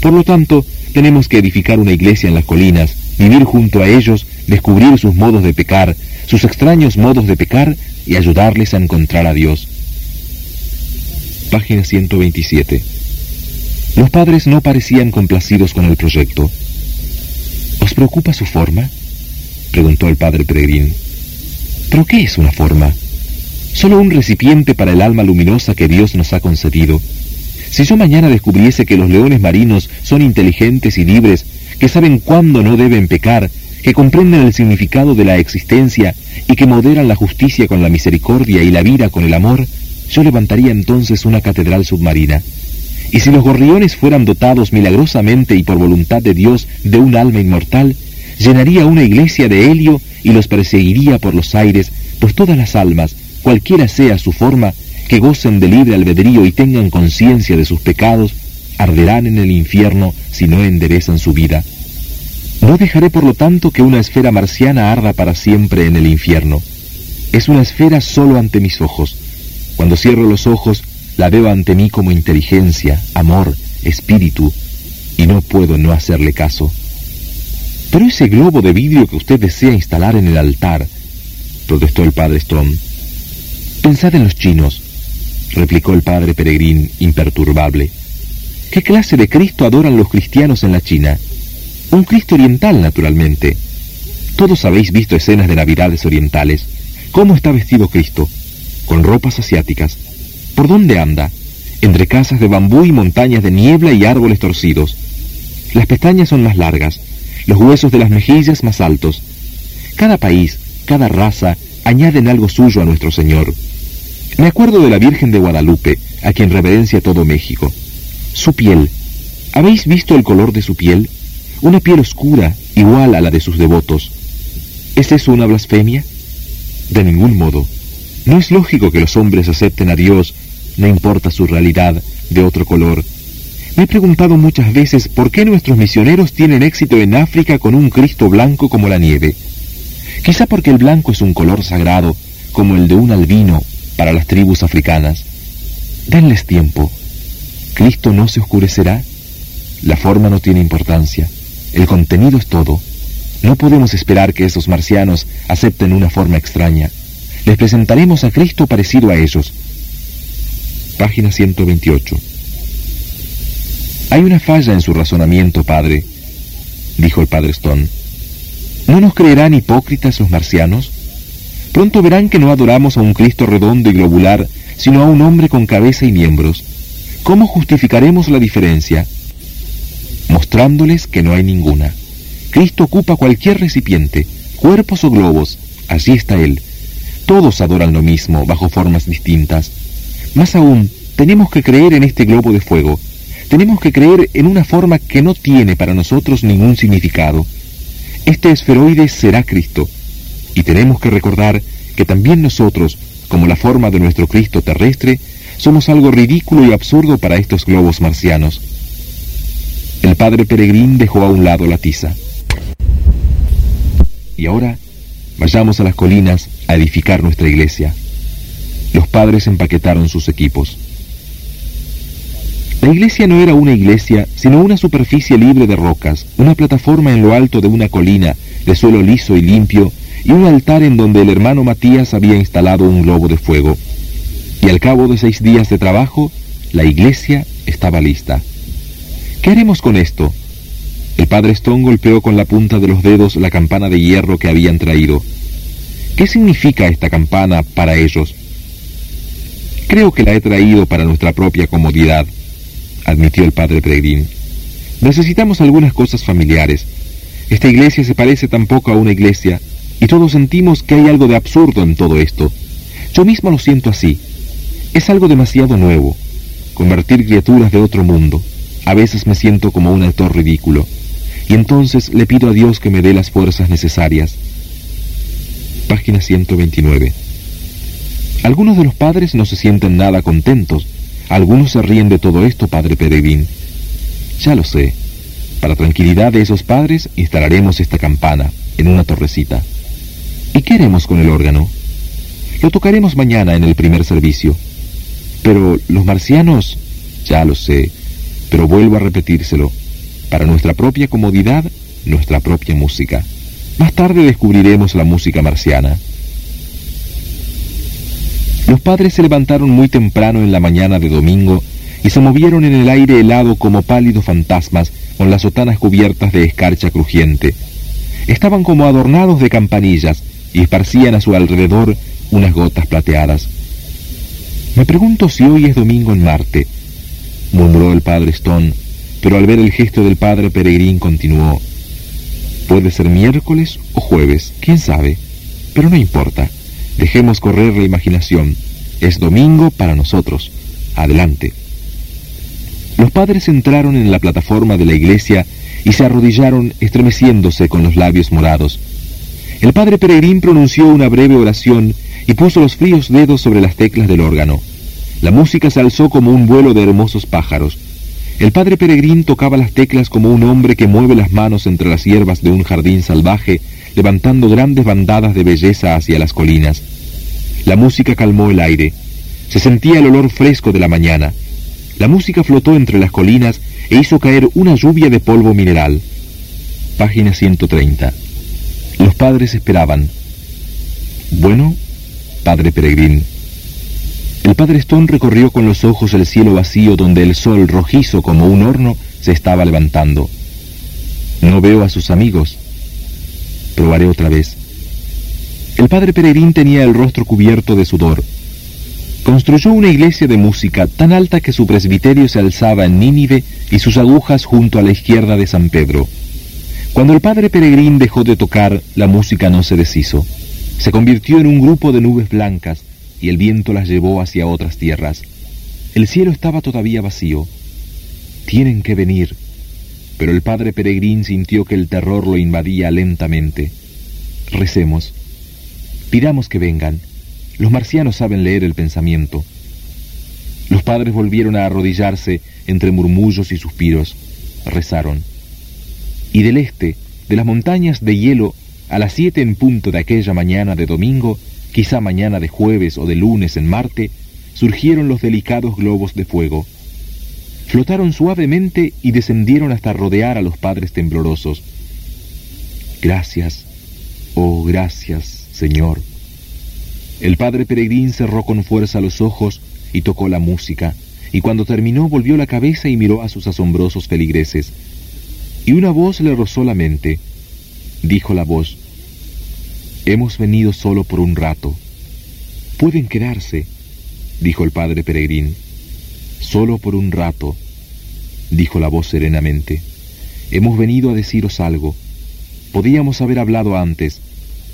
Por lo tanto, tenemos que edificar una iglesia en las colinas, vivir junto a ellos, descubrir sus modos de pecar, sus extraños modos de pecar y ayudarles a encontrar a Dios. Página 127. Los padres no parecían complacidos con el proyecto. ¿Os preocupa su forma? preguntó el padre Peregrín. ¿Pero qué es una forma? Solo un recipiente para el alma luminosa que Dios nos ha concedido. Si yo mañana descubriese que los leones marinos son inteligentes y libres, que saben cuándo no deben pecar, que comprenden el significado de la existencia y que moderan la justicia con la misericordia y la vida con el amor, yo levantaría entonces una catedral submarina. Y si los gorriones fueran dotados milagrosamente y por voluntad de Dios de un alma inmortal, llenaría una iglesia de helio y los perseguiría por los aires, pues todas las almas, cualquiera sea su forma, que gocen de libre albedrío y tengan conciencia de sus pecados, arderán en el infierno si no enderezan su vida. No dejaré por lo tanto que una esfera marciana arda para siempre en el infierno. Es una esfera solo ante mis ojos. Cuando cierro los ojos, la veo ante mí como inteligencia, amor, espíritu, y no puedo no hacerle caso. Pero ese globo de vidrio que usted desea instalar en el altar, protestó el padre Stone. Pensad en los chinos replicó el padre Peregrín, imperturbable. ¿Qué clase de Cristo adoran los cristianos en la China? Un Cristo oriental, naturalmente. Todos habéis visto escenas de Navidades orientales. ¿Cómo está vestido Cristo? Con ropas asiáticas. ¿Por dónde anda? Entre casas de bambú y montañas de niebla y árboles torcidos. Las pestañas son más largas, los huesos de las mejillas más altos. Cada país, cada raza, añaden algo suyo a nuestro Señor. Me acuerdo de la Virgen de Guadalupe, a quien reverencia todo México. Su piel. ¿Habéis visto el color de su piel? Una piel oscura, igual a la de sus devotos. ¿Es eso una blasfemia? De ningún modo. No es lógico que los hombres acepten a Dios, no importa su realidad, de otro color. Me he preguntado muchas veces por qué nuestros misioneros tienen éxito en África con un Cristo blanco como la nieve. Quizá porque el blanco es un color sagrado, como el de un albino para las tribus africanas. Denles tiempo. Cristo no se oscurecerá. La forma no tiene importancia. El contenido es todo. No podemos esperar que esos marcianos acepten una forma extraña. Les presentaremos a Cristo parecido a ellos. Página 128. Hay una falla en su razonamiento, padre, dijo el padre Stone. ¿No nos creerán hipócritas los marcianos? Pronto verán que no adoramos a un Cristo redondo y globular, sino a un hombre con cabeza y miembros. ¿Cómo justificaremos la diferencia? Mostrándoles que no hay ninguna. Cristo ocupa cualquier recipiente, cuerpos o globos, allí está Él. Todos adoran lo mismo, bajo formas distintas. Más aún, tenemos que creer en este globo de fuego. Tenemos que creer en una forma que no tiene para nosotros ningún significado. Este esferoide será Cristo y tenemos que recordar que también nosotros, como la forma de nuestro Cristo terrestre, somos algo ridículo y absurdo para estos globos marcianos. El padre Peregrín dejó a un lado la tiza. Y ahora, vayamos a las colinas a edificar nuestra iglesia. Los padres empaquetaron sus equipos. La iglesia no era una iglesia, sino una superficie libre de rocas, una plataforma en lo alto de una colina, de suelo liso y limpio, y un altar en donde el hermano Matías había instalado un globo de fuego. Y al cabo de seis días de trabajo, la iglesia estaba lista. ¿Qué haremos con esto? El padre Stone golpeó con la punta de los dedos la campana de hierro que habían traído. ¿Qué significa esta campana para ellos? Creo que la he traído para nuestra propia comodidad, admitió el padre Peregrín. Necesitamos algunas cosas familiares. Esta iglesia se parece tampoco a una iglesia, y todos sentimos que hay algo de absurdo en todo esto. Yo mismo lo siento así. Es algo demasiado nuevo. Convertir criaturas de otro mundo. A veces me siento como un actor ridículo. Y entonces le pido a Dios que me dé las fuerzas necesarias. Página 129. Algunos de los padres no se sienten nada contentos. Algunos se ríen de todo esto, padre Peregrín. Ya lo sé. Para tranquilidad de esos padres instalaremos esta campana en una torrecita. ¿Y qué haremos con el órgano? Lo tocaremos mañana en el primer servicio. Pero los marcianos, ya lo sé, pero vuelvo a repetírselo, para nuestra propia comodidad, nuestra propia música. Más tarde descubriremos la música marciana. Los padres se levantaron muy temprano en la mañana de domingo y se movieron en el aire helado como pálidos fantasmas con las sotanas cubiertas de escarcha crujiente. Estaban como adornados de campanillas y esparcían a su alrededor unas gotas plateadas. Me pregunto si hoy es domingo en Marte, murmuró el padre Stone, pero al ver el gesto del padre Peregrín continuó. Puede ser miércoles o jueves, quién sabe, pero no importa. Dejemos correr la imaginación. Es domingo para nosotros. Adelante. Los padres entraron en la plataforma de la iglesia y se arrodillaron estremeciéndose con los labios morados. El padre Peregrín pronunció una breve oración y puso los fríos dedos sobre las teclas del órgano. La música se alzó como un vuelo de hermosos pájaros. El padre Peregrín tocaba las teclas como un hombre que mueve las manos entre las hierbas de un jardín salvaje, levantando grandes bandadas de belleza hacia las colinas. La música calmó el aire. Se sentía el olor fresco de la mañana. La música flotó entre las colinas e hizo caer una lluvia de polvo mineral. Página 130. Los padres esperaban. Bueno, padre Peregrín. El padre Stone recorrió con los ojos el cielo vacío donde el sol rojizo como un horno se estaba levantando. No veo a sus amigos. Probaré otra vez. El padre Peregrín tenía el rostro cubierto de sudor. Construyó una iglesia de música tan alta que su presbiterio se alzaba en Nínive y sus agujas junto a la izquierda de San Pedro. Cuando el padre Peregrín dejó de tocar, la música no se deshizo. Se convirtió en un grupo de nubes blancas y el viento las llevó hacia otras tierras. El cielo estaba todavía vacío. Tienen que venir. Pero el padre Peregrín sintió que el terror lo invadía lentamente. Recemos. Pidamos que vengan. Los marcianos saben leer el pensamiento. Los padres volvieron a arrodillarse entre murmullos y suspiros. Rezaron. Y del este, de las montañas de hielo, a las siete en punto de aquella mañana de domingo, quizá mañana de jueves o de lunes en Marte, surgieron los delicados globos de fuego. Flotaron suavemente y descendieron hasta rodear a los padres temblorosos. Gracias, oh gracias, Señor, el padre Peregrín cerró con fuerza los ojos y tocó la música, y cuando terminó volvió la cabeza y miró a sus asombrosos feligreses. Y una voz le rozó la mente. Dijo la voz, Hemos venido solo por un rato. Pueden quedarse, dijo el padre Peregrín. Solo por un rato, dijo la voz serenamente. Hemos venido a deciros algo. Podíamos haber hablado antes,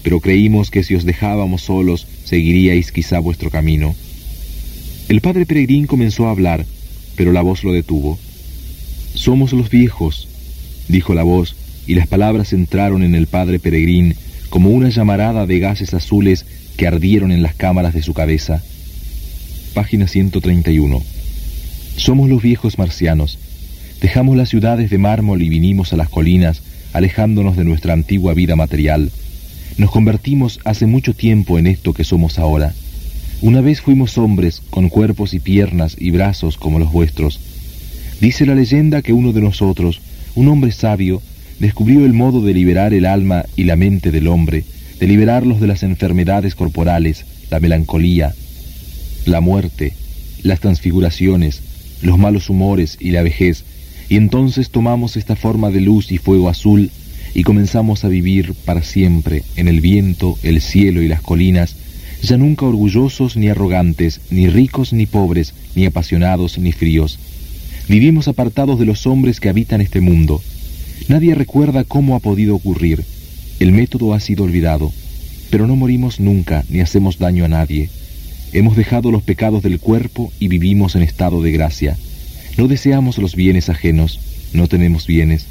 pero creímos que si os dejábamos solos seguiríais quizá vuestro camino. El padre Peregrín comenzó a hablar, pero la voz lo detuvo. Somos los viejos, dijo la voz, y las palabras entraron en el padre Peregrín como una llamarada de gases azules que ardieron en las cámaras de su cabeza. Página 131. Somos los viejos marcianos. Dejamos las ciudades de mármol y vinimos a las colinas, alejándonos de nuestra antigua vida material. Nos convertimos hace mucho tiempo en esto que somos ahora. Una vez fuimos hombres con cuerpos y piernas y brazos como los vuestros. Dice la leyenda que uno de nosotros, un hombre sabio, descubrió el modo de liberar el alma y la mente del hombre, de liberarlos de las enfermedades corporales, la melancolía, la muerte, las transfiguraciones, los malos humores y la vejez, y entonces tomamos esta forma de luz y fuego azul y comenzamos a vivir para siempre en el viento, el cielo y las colinas, ya nunca orgullosos ni arrogantes, ni ricos ni pobres, ni apasionados ni fríos. Vivimos apartados de los hombres que habitan este mundo. Nadie recuerda cómo ha podido ocurrir. El método ha sido olvidado. Pero no morimos nunca ni hacemos daño a nadie. Hemos dejado los pecados del cuerpo y vivimos en estado de gracia. No deseamos los bienes ajenos, no tenemos bienes.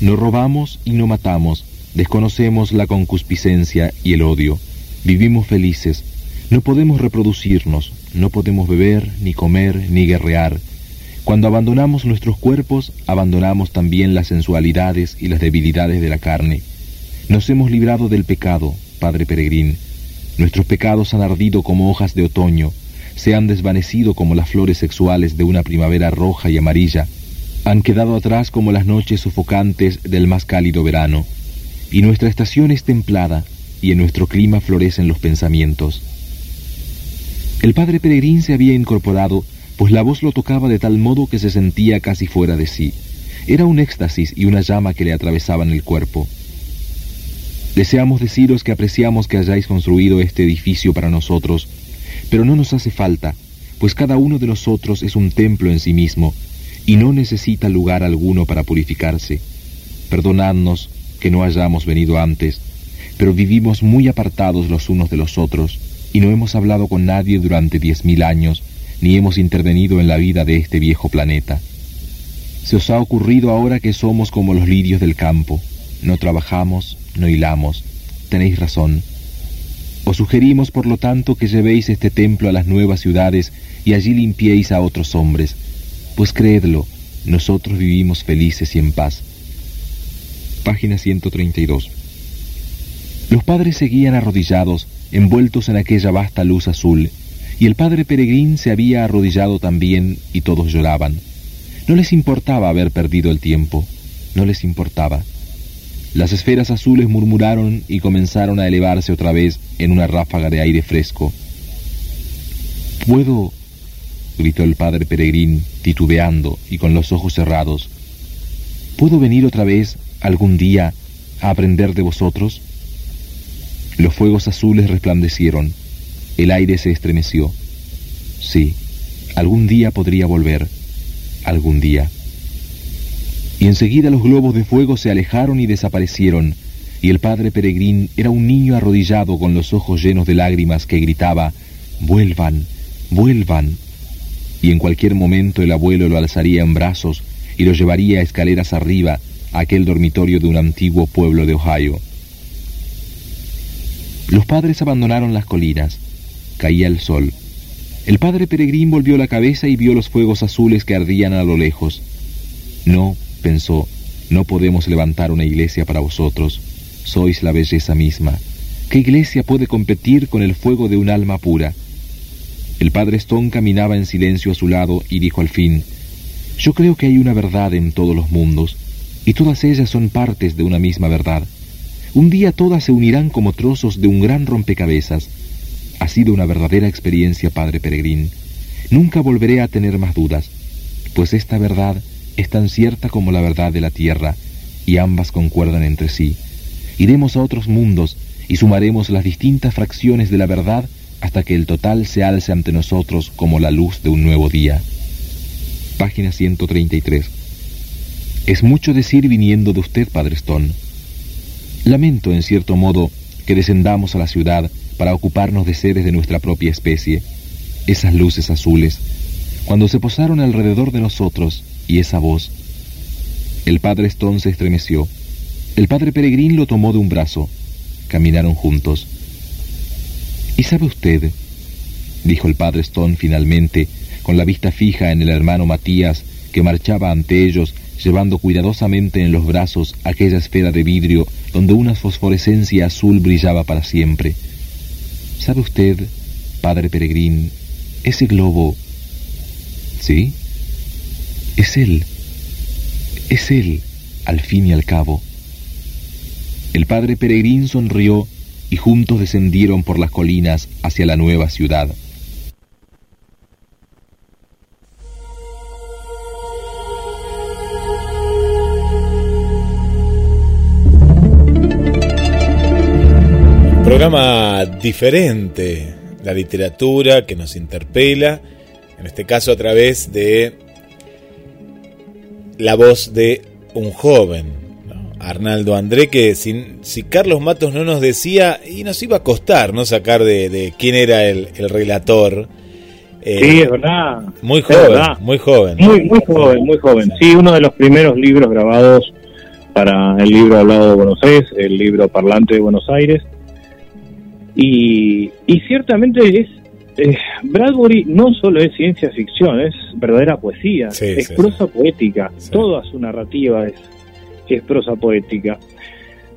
No robamos y no matamos, desconocemos la concupiscencia y el odio. Vivimos felices, no podemos reproducirnos, no podemos beber, ni comer, ni guerrear. Cuando abandonamos nuestros cuerpos, abandonamos también las sensualidades y las debilidades de la carne. Nos hemos librado del pecado, Padre Peregrín. Nuestros pecados han ardido como hojas de otoño, se han desvanecido como las flores sexuales de una primavera roja y amarilla, han quedado atrás como las noches sofocantes del más cálido verano, y nuestra estación es templada, y en nuestro clima florecen los pensamientos. El padre Peregrín se había incorporado, pues la voz lo tocaba de tal modo que se sentía casi fuera de sí. Era un éxtasis y una llama que le atravesaban el cuerpo. Deseamos deciros que apreciamos que hayáis construido este edificio para nosotros, pero no nos hace falta, pues cada uno de nosotros es un templo en sí mismo, y no necesita lugar alguno para purificarse. Perdonadnos que no hayamos venido antes, pero vivimos muy apartados los unos de los otros, y no hemos hablado con nadie durante diez mil años, ni hemos intervenido en la vida de este viejo planeta. Se os ha ocurrido ahora que somos como los lirios del campo, no trabajamos, no hilamos, tenéis razón, os sugerimos, por lo tanto, que llevéis este templo a las nuevas ciudades y allí limpiéis a otros hombres, pues creedlo, nosotros vivimos felices y en paz. Página 132. Los padres seguían arrodillados, envueltos en aquella vasta luz azul, y el padre Peregrín se había arrodillado también y todos lloraban. No les importaba haber perdido el tiempo, no les importaba. Las esferas azules murmuraron y comenzaron a elevarse otra vez en una ráfaga de aire fresco. ¿Puedo? gritó el padre Peregrín, titubeando y con los ojos cerrados. ¿Puedo venir otra vez algún día a aprender de vosotros? Los fuegos azules resplandecieron, el aire se estremeció. Sí, algún día podría volver, algún día y enseguida los globos de fuego se alejaron y desaparecieron, y el padre Peregrín era un niño arrodillado con los ojos llenos de lágrimas que gritaba, vuelvan, vuelvan. Y en cualquier momento el abuelo lo alzaría en brazos y lo llevaría a escaleras arriba a aquel dormitorio de un antiguo pueblo de Ohio. Los padres abandonaron las colinas. Caía el sol. El padre Peregrín volvió la cabeza y vio los fuegos azules que ardían a lo lejos. No, pensó, no podemos levantar una iglesia para vosotros, sois la belleza misma. ¿Qué iglesia puede competir con el fuego de un alma pura? El padre Stone caminaba en silencio a su lado y dijo al fin, Yo creo que hay una verdad en todos los mundos, y todas ellas son partes de una misma verdad. Un día todas se unirán como trozos de un gran rompecabezas. Ha sido una verdadera experiencia, padre Peregrín. Nunca volveré a tener más dudas, pues esta verdad es tan cierta como la verdad de la tierra, y ambas concuerdan entre sí. Iremos a otros mundos y sumaremos las distintas fracciones de la verdad hasta que el total se alce ante nosotros como la luz de un nuevo día. Página 133. Es mucho decir viniendo de usted, Padre Stone. Lamento, en cierto modo, que descendamos a la ciudad para ocuparnos de seres de nuestra propia especie. Esas luces azules, cuando se posaron alrededor de nosotros, y esa voz. El padre Stone se estremeció. El padre Peregrín lo tomó de un brazo. Caminaron juntos. ¿Y sabe usted? dijo el padre Stone finalmente, con la vista fija en el hermano Matías, que marchaba ante ellos, llevando cuidadosamente en los brazos aquella esfera de vidrio donde una fosforescencia azul brillaba para siempre. ¿Sabe usted, padre Peregrín, ese globo... ¿Sí? Es Él, es Él, al fin y al cabo. El padre Peregrín sonrió y juntos descendieron por las colinas hacia la nueva ciudad. Programa diferente, la literatura que nos interpela, en este caso a través de la voz de un joven, Arnaldo André, que si, si, Carlos Matos no nos decía, y nos iba a costar no sacar de, quién era el, relator. Eh, sí, es verdad. Muy joven, muy joven. Muy, muy joven, muy joven. Sí, uno de los primeros libros grabados para el libro Hablado de Buenos Aires, el libro Parlante de Buenos Aires. Y, ciertamente es eh, Bradbury no solo es ciencia ficción, es verdadera poesía, es prosa poética, toda su narrativa es, es prosa poética.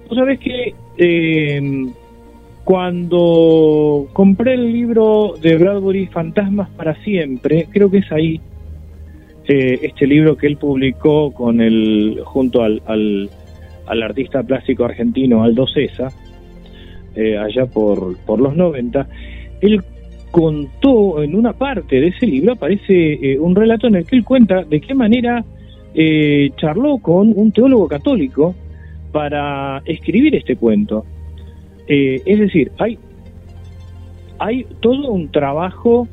Vos sabés que eh, cuando compré el libro de Bradbury, Fantasmas para Siempre, creo que es ahí, eh, este libro que él publicó con el, junto al, al, al artista plástico argentino Aldo César, eh, allá por, por los 90, él contó en una parte de ese libro, aparece eh, un relato en el que él cuenta de qué manera eh, charló con un teólogo católico para escribir este cuento. es decir, hay, hay todo un trabajo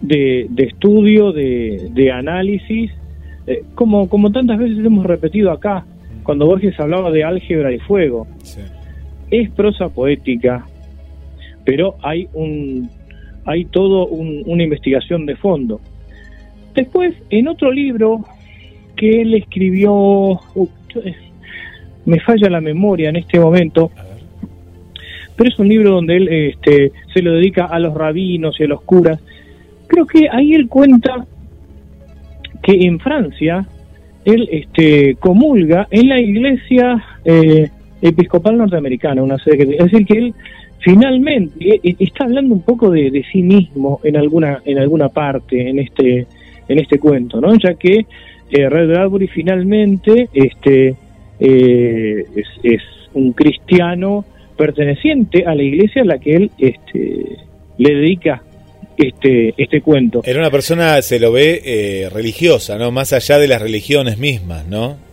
de, de estudio, de, de análisis, como, como tantas veces hemos repetido acá, cuando Borges hablaba de álgebra y fuego. Sí es prosa poética, pero hay un hay todo una investigación de fondo. Después, en otro libro que él escribió, uh, me falla la memoria en este momento, pero es un libro donde él este, se lo dedica a los rabinos y a los curas. Creo que ahí él cuenta que en Francia él este, comulga en la iglesia eh, episcopal norteamericana, una sede es decir que él finalmente eh, eh, está hablando un poco de, sí mismo en alguna en alguna parte en este en este cuento, ¿no? Ya que eh, Red Bradbury finalmente este es, un cristiano perteneciente a la iglesia a la que él este le dedica este este cuento. Era una persona se lo ve religiosa, ¿no? Más allá de las religiones mismas, ¿no?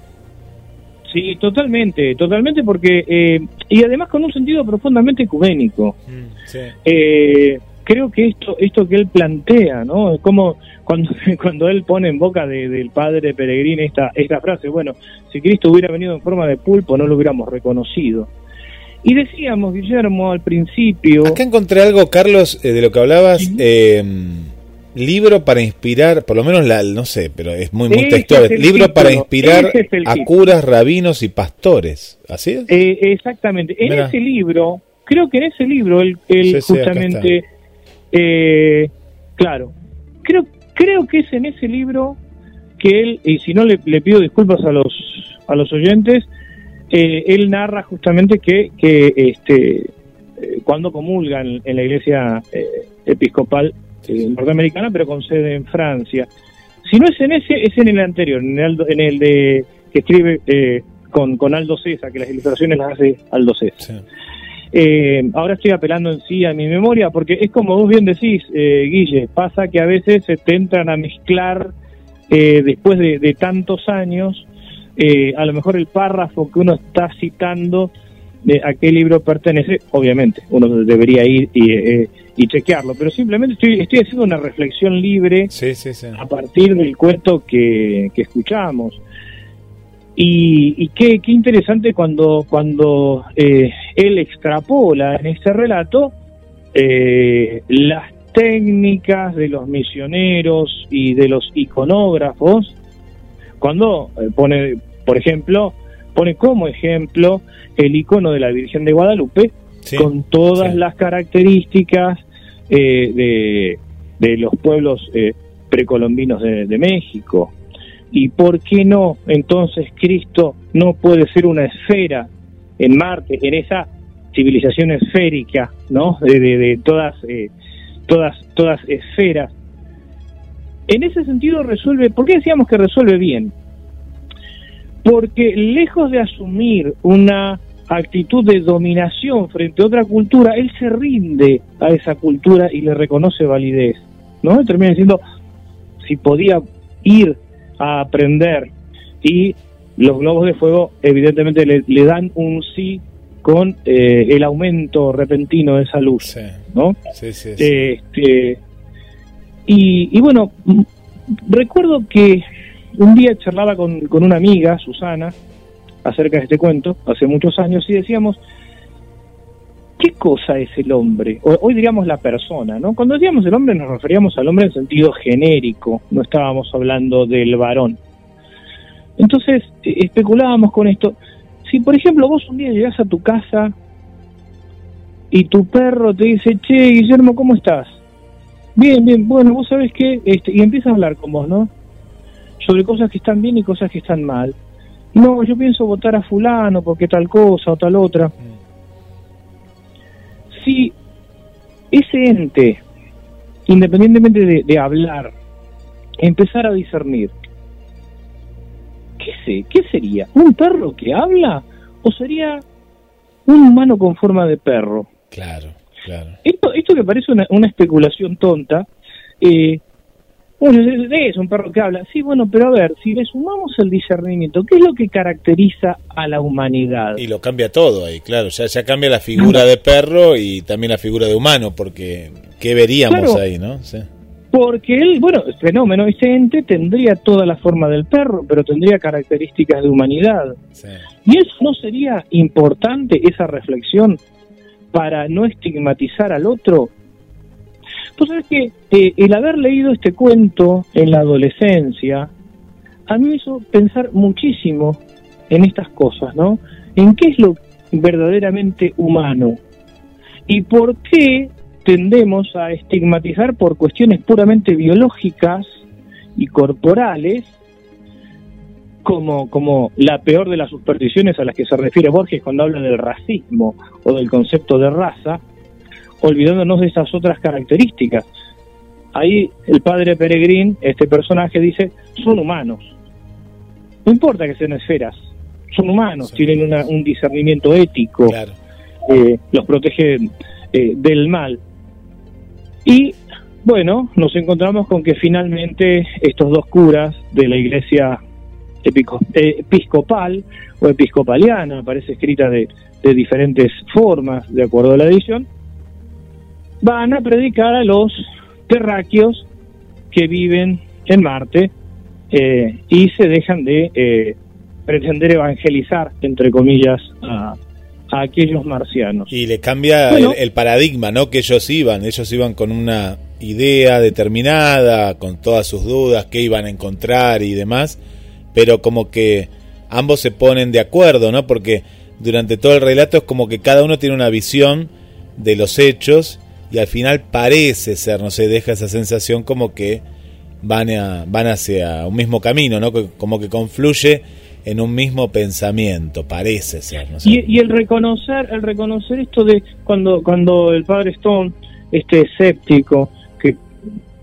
Sí, totalmente, totalmente, porque eh, y además con un sentido profundamente ecuménico. Mm, eh, creo que esto, esto que él plantea, ¿no? Como cuando, cuando él pone en boca del padre peregrino esta, esta frase, bueno, si Cristo hubiera venido en forma de pulpo no lo hubiéramos reconocido. Y decíamos, Guillermo, al principio... Acá encontré algo, Carlos, eh, de lo que hablabas libro para inspirar, por lo menos la, no sé, pero es muy, muy textual. libro para inspirar a curas, rabinos y pastores. ¿Así es? Eh, exactamente. En ese libro, creo que en ese libro, él, justamente, eh, claro, creo, creo que es en ese libro que él, y si no le, pido disculpas a los, a los oyentes, eh, él narra justamente que, que este, cuando comulgan en la iglesia episcopal eh, norteamericana, pero con sede en Francia. Si no es en ese, es en el anterior, en el, en el de que escribe eh, con, con Aldo César, que las ilustraciones las hace Aldo César. Eh, ahora estoy apelando en sí a mi memoria, porque es como vos bien decís, Guille, pasa que a veces se te entran a mezclar después de, de, tantos años, a lo mejor el párrafo que uno está citando de a qué libro pertenece, obviamente, uno debería ir y, y chequearlo, pero simplemente estoy, estoy haciendo una reflexión libre a partir del cuento que, que escuchamos. Y, y qué, qué, interesante cuando, cuando eh, él extrapola en este relato eh, las técnicas de los misioneros y de los iconógrafos, cuando eh, pone, por ejemplo, pone como ejemplo el icono de la Virgen de Guadalupe, con todas las características eh, de, los pueblos eh, precolombinos de, México. ¿Y por qué no entonces Cristo no puede ser una esfera en Marte, en esa civilización esférica, ¿no? De, todas, eh, todas, todas esferas. En ese sentido resuelve, ¿por qué decíamos que resuelve bien? Porque lejos de asumir una actitud de dominación frente a otra cultura, él se rinde a esa cultura y le reconoce validez. ¿no? termina diciendo si podía ir a aprender y los globos de fuego evidentemente le, dan un sí con eh, el aumento repentino de esa luz, ¿no? Sí, sí, Este, y, y, bueno, recuerdo que un día charlaba con, con una amiga, Susana, acerca de este cuento, hace muchos años, y decíamos, ¿qué cosa es el hombre? hoy diríamos la persona, ¿no? Cuando decíamos el hombre nos referíamos al hombre en sentido genérico, no estábamos hablando del varón. Entonces, e, especulábamos con esto. Si, por ejemplo, vos un día llegás a tu casa y tu perro te dice, che, Guillermo, ¿cómo estás? Bien, bien, bueno, vos sabés qué, este, y empieza a hablar con vos, ¿no? Sobre cosas que están bien y cosas que están mal. No, yo pienso votar a fulano porque tal cosa o tal otra. Si ese ente, independientemente de, de hablar, empezar a discernir, ¿qué sé? ¿Qué sería? ¿Un perro que habla? ¿O sería un humano con forma de perro? Claro, claro. Esto, esto que parece una, una especulación tonta, eh, bueno, es un perro que habla. Sí, bueno, pero a ver, si le sumamos el discernimiento, ¿qué es lo que caracteriza a la humanidad? Y lo cambia todo ahí, claro. Ya, ya cambia la figura de perro y también la figura de humano, porque ¿qué veríamos ahí, no? Porque él, bueno, el fenómeno, ese ente tendría toda la forma del perro, pero tendría características de humanidad. ¿Y eso no sería importante, esa reflexión, para no estigmatizar al otro Tú sabes que eh, el haber leído este cuento en la adolescencia, a mí me hizo pensar muchísimo en estas cosas, ¿no? En qué es lo verdaderamente humano y por qué tendemos a estigmatizar por cuestiones puramente biológicas y corporales como, como la peor de las supersticiones a las que se refiere Borges cuando habla del racismo o del concepto de raza, olvidándonos de esas otras características. Ahí el padre Peregrín, este personaje, dice, son humanos. No importa que sean esferas, son humanos, tienen un discernimiento ético, eh, los protegen eh, del mal. Y bueno, nos encontramos con que finalmente estos dos curas de la iglesia episcopal o episcopaliana, parece escrita de, de diferentes formas de acuerdo a la edición, van a predicar a los terráqueos que viven en Marte eh, y se dejan de eh, pretender evangelizar, entre comillas, a, aquellos marcianos. Y le cambia el, paradigma, ¿no? Que ellos iban, ellos iban con una idea determinada, con todas sus dudas, qué iban a encontrar y demás, pero como que ambos se ponen de acuerdo, ¿no? Porque durante todo el relato es como que cada uno tiene una visión de los hechos y al final parece ser, no sé, deja esa sensación como que van, a, van hacia un mismo camino, ¿no? Como que confluye en un mismo pensamiento, parece ser. No y, el reconocer, el reconocer esto de cuando, cuando el padre Stone, este escéptico, que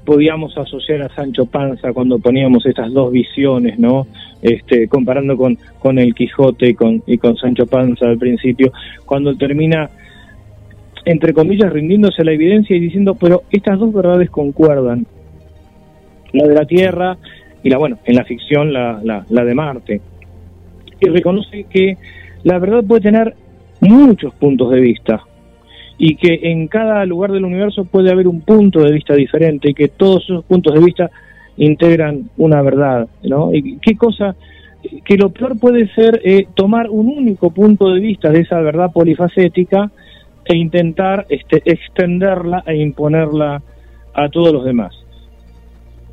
podíamos asociar a Sancho Panza cuando poníamos estas dos visiones, ¿no? Este, comparando con, con el Quijote y con, y con Sancho Panza al principio, cuando termina entre comillas, rindiéndose a la evidencia y diciendo, pero estas dos verdades concuerdan, la de la Tierra y la, bueno, en la ficción la, la, de Marte. Y reconoce que la verdad puede tener muchos puntos de vista y que en cada lugar del universo puede haber un punto de vista diferente y que todos esos puntos de vista integran una verdad, ¿no? Y qué cosa que lo peor puede ser eh, tomar un único punto de vista de esa verdad polifacética e intentar este, extenderla e imponerla a todos los demás.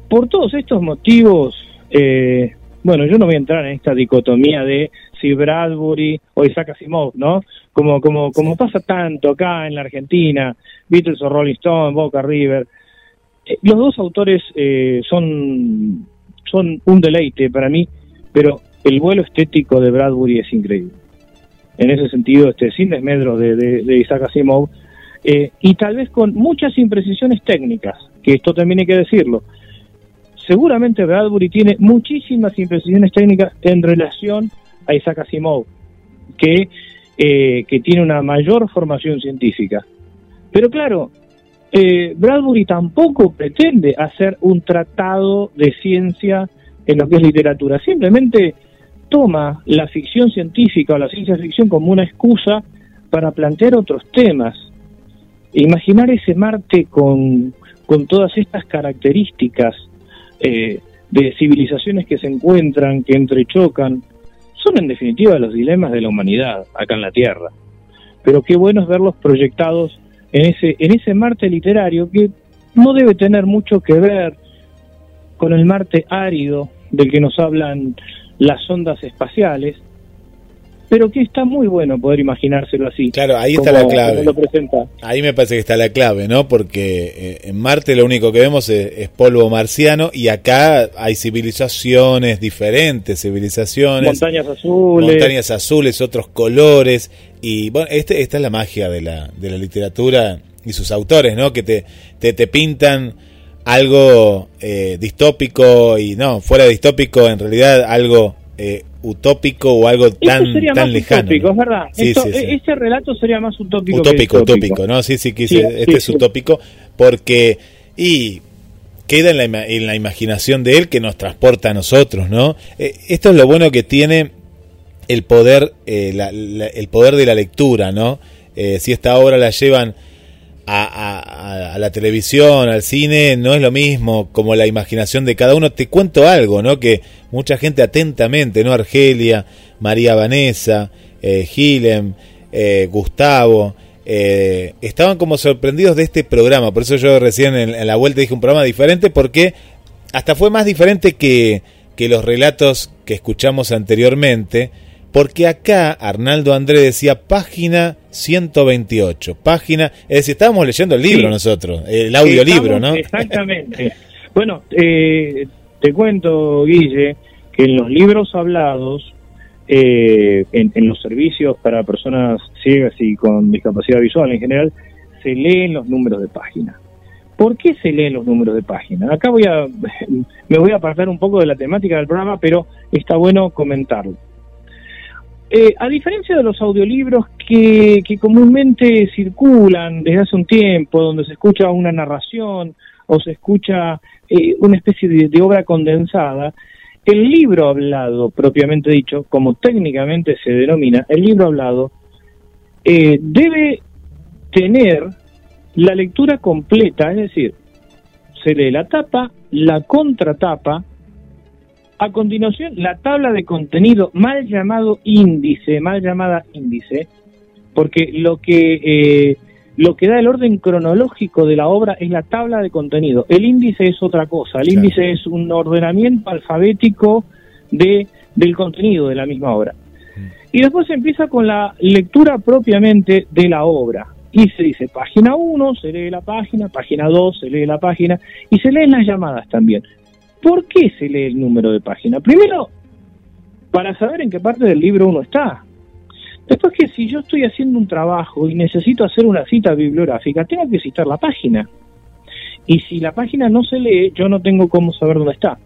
Por todos estos motivos, eh, bueno, yo no voy a entrar en esta dicotomía de si Bradbury o Isaac Asimov, ¿no? Como, como, como pasa tanto acá en la Argentina, Beatles o Rolling Stone, Boca River. Eh, los dos autores eh, son, son un deleite para mí, pero el vuelo estético de Bradbury es increíble en ese sentido, este, sin desmedro de, de, Isaac Asimov, eh, y tal vez con muchas imprecisiones técnicas, que esto también hay que decirlo. Seguramente Bradbury tiene muchísimas imprecisiones técnicas en relación a Isaac Asimov, que, eh, que tiene una mayor formación científica. Pero claro, eh, Bradbury tampoco pretende hacer un tratado de ciencia en lo que es literatura, simplemente toma la ficción científica o la ciencia ficción como una excusa para plantear otros temas. Imaginar ese Marte con, con todas estas características eh, de civilizaciones que se encuentran, que entrechocan, son en definitiva los dilemas de la humanidad acá en la Tierra. Pero qué bueno es verlos proyectados en ese, en ese Marte literario que no debe tener mucho que ver con el Marte árido del que nos hablan las ondas espaciales, pero que está muy bueno poder imaginárselo así. Claro, ahí está la clave. Ahí me parece que está la clave, ¿no? Porque eh, en Marte lo único que vemos es, polvo marciano y acá hay civilizaciones diferentes, civilizaciones. Montañas azules. Montañas azules, otros colores. Y bueno, este, esta es la magia de la, de la literatura y sus autores, ¿no? Que te, te, te pintan algo eh, distópico y no, fuera distópico, en realidad algo eh, utópico o algo tan, tan lejano. Utópico, es verdad. Este relato sería más utópico. Utópico, utópico, ¿no? Sí, sí, este es utópico porque. Y queda en la, en la, imaginación de él que nos transporta a nosotros, ¿no? Eh, esto es lo bueno que tiene el poder, el poder de la lectura, ¿no? si esta obra la llevan a, a, la televisión, al cine, no es lo mismo como la imaginación de cada uno. Te cuento algo, ¿no? Que mucha gente atentamente, ¿no? Argelia, María Vanessa, eh, Gilem, eh, Gustavo, eh, estaban como sorprendidos de este programa. Por eso yo recién en, la vuelta dije un programa diferente, porque hasta fue más diferente que, que los relatos que escuchamos anteriormente porque acá Arnaldo André decía página 128, página, es decir, estábamos leyendo el libro nosotros, el audiolibro, ¿no? Exactamente. bueno, eh, te cuento, Guille, que en los libros hablados, eh, en, los servicios para personas ciegas y con discapacidad visual en general, se leen los números de página. ¿Por qué se leen los números de página? Acá voy a, me voy a apartar un poco de la temática del programa, pero está bueno comentarlo. Eh, a diferencia de los audiolibros que, comúnmente circulan desde hace un tiempo, donde se escucha una narración o se escucha eh, una especie de, obra condensada, el libro hablado, propiamente dicho, como técnicamente se denomina, el libro hablado, eh, debe tener la lectura completa, es decir, se lee la tapa, la contratapa, a continuación, la tabla de contenido, mal llamado índice, mal llamada índice, porque lo que, eh, lo que da el orden cronológico de la obra es la tabla de contenido. El índice es otra cosa. El índice es un ordenamiento alfabético de, del contenido de la misma obra. Mm. Y después se empieza con la lectura propiamente de la obra. Y se dice página 1, se lee la página, página 2, se lee la página, y se leen las llamadas también. ¿Por qué se lee el número de página? Primero, para saber en qué parte del libro uno está. Después que si yo estoy haciendo un trabajo y necesito hacer una cita bibliográfica, tengo que citar la página. Y si la página no se lee, yo no tengo cómo saber dónde está.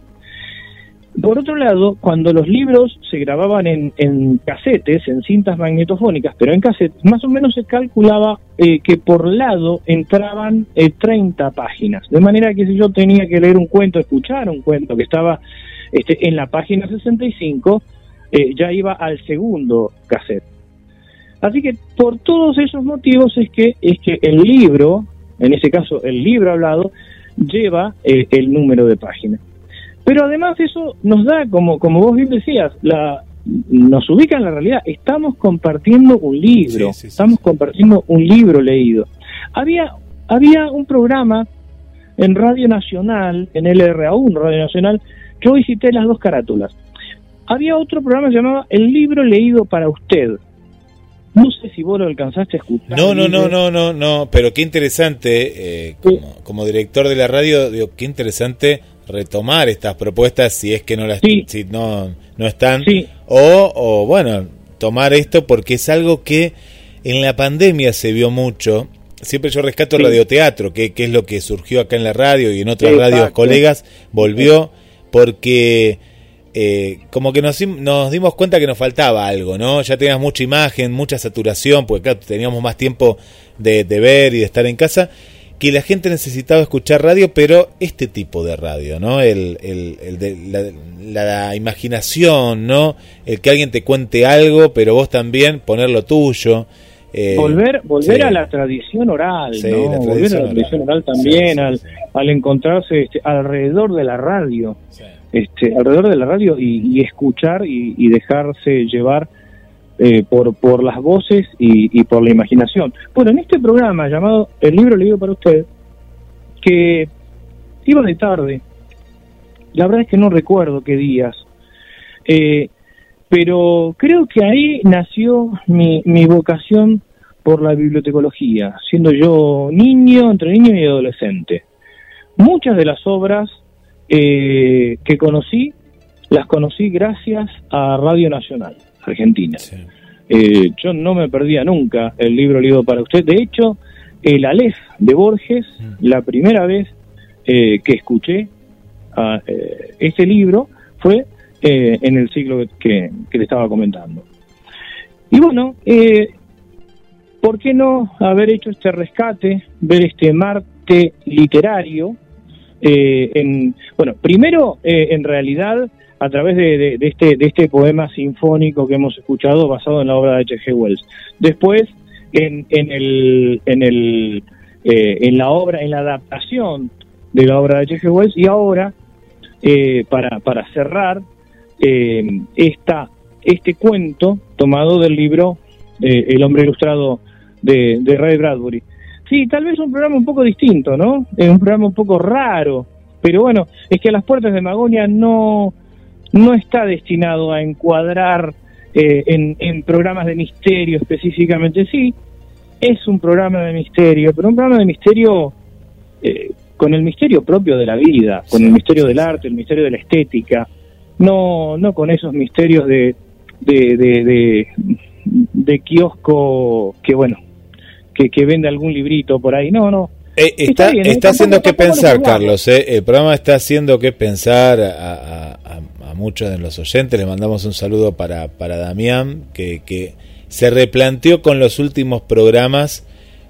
Por otro lado, cuando los libros se grababan en, en casetes, en cintas magnetofónicas, pero en casetes, más o menos se calculaba eh, que por lado entraban 30 eh, páginas. De manera que si yo tenía que leer un cuento, escuchar un cuento que estaba este, en la página 65, eh, ya iba al segundo cassette. Así que por todos esos motivos es que, es que el libro, en ese caso el libro hablado, lleva el número de páginas. Pero además eso nos da, como, como vos bien decías, la, nos ubica en la realidad. Estamos compartiendo un libro, estamos compartiendo un libro leído. Había, había un programa en Radio Nacional, en LRA1, Radio Nacional, yo visité las dos carátulas. Había otro programa llamaba El libro leído para usted. No sé si vos lo alcanzaste a escuchar. No, no, no, no, no, no, pero qué interesante, eh, como, como, director de la radio, digo, qué interesante retomar estas propuestas si es que no las si no, no están o, o bueno tomar esto porque es algo que en la pandemia se vio mucho. Siempre yo rescato el radioteatro que, que es lo que surgió acá en la radio y en otras radios colegas volvió porque eh, como que nos, nos, dimos cuenta que nos faltaba algo, ¿no? Ya teníamos mucha imagen, mucha saturación, porque claro, teníamos más tiempo de, de ver y de estar en casa que la gente necesitaba escuchar radio, pero este tipo de radio, ¿no? El, el, de, la, imaginación, ¿no? El que alguien te cuente algo, pero vos también poner lo tuyo. Eh, volver volver a la tradición oral, ¿no? volver a la tradición oral, también, al, al encontrarse este, alrededor de la radio, este, alrededor de la radio y, escuchar y, dejarse llevar eh, por, por las voces y, por la imaginación. Bueno, en este programa llamado El libro leído para usted, que iba de tarde, la verdad es que no recuerdo qué días, eh, pero creo que ahí nació mi, mi vocación por la bibliotecología, siendo yo niño, entre niño y adolescente. Muchas de las obras eh, que conocí, las conocí gracias a Radio Nacional Argentina. Eh, yo no me perdía nunca el libro leído para usted. De hecho, el Aleph de Borges, mm. la primera vez que escuché a, este libro fue eh, en el siglo que, le estaba comentando. Y bueno, eh, ¿por qué no haber hecho este rescate, ver este Marte literario? Eh, en, bueno, primero, en realidad, a través de, este, de este poema sinfónico que hemos escuchado basado en la obra de H.G. Wells. Después, en, en, el, en, el, en la obra, en la adaptación de la obra de H.G. Wells y ahora, para, para cerrar, eh, esta, este cuento tomado del libro eh, El hombre ilustrado de, Ray Bradbury. Sí, tal vez un programa un poco distinto, ¿no? Es un programa un poco raro, pero bueno, es que a las puertas de Magonia no, no está destinado a encuadrar eh, en, en programas de misterio específicamente, sí, es un programa de misterio, pero un programa de misterio eh, con el misterio propio de la vida, con el misterio del arte, el misterio de la estética, no, no con esos misterios de, de, de, kiosco que, bueno, que, que vende algún librito por ahí. No, no. Eh, está, está, haciendo que pensar, Carlos. Eh. El programa está haciendo que pensar a, a, muchos de los oyentes. Le mandamos un saludo para, para Damián, que, que se replanteó con los últimos programas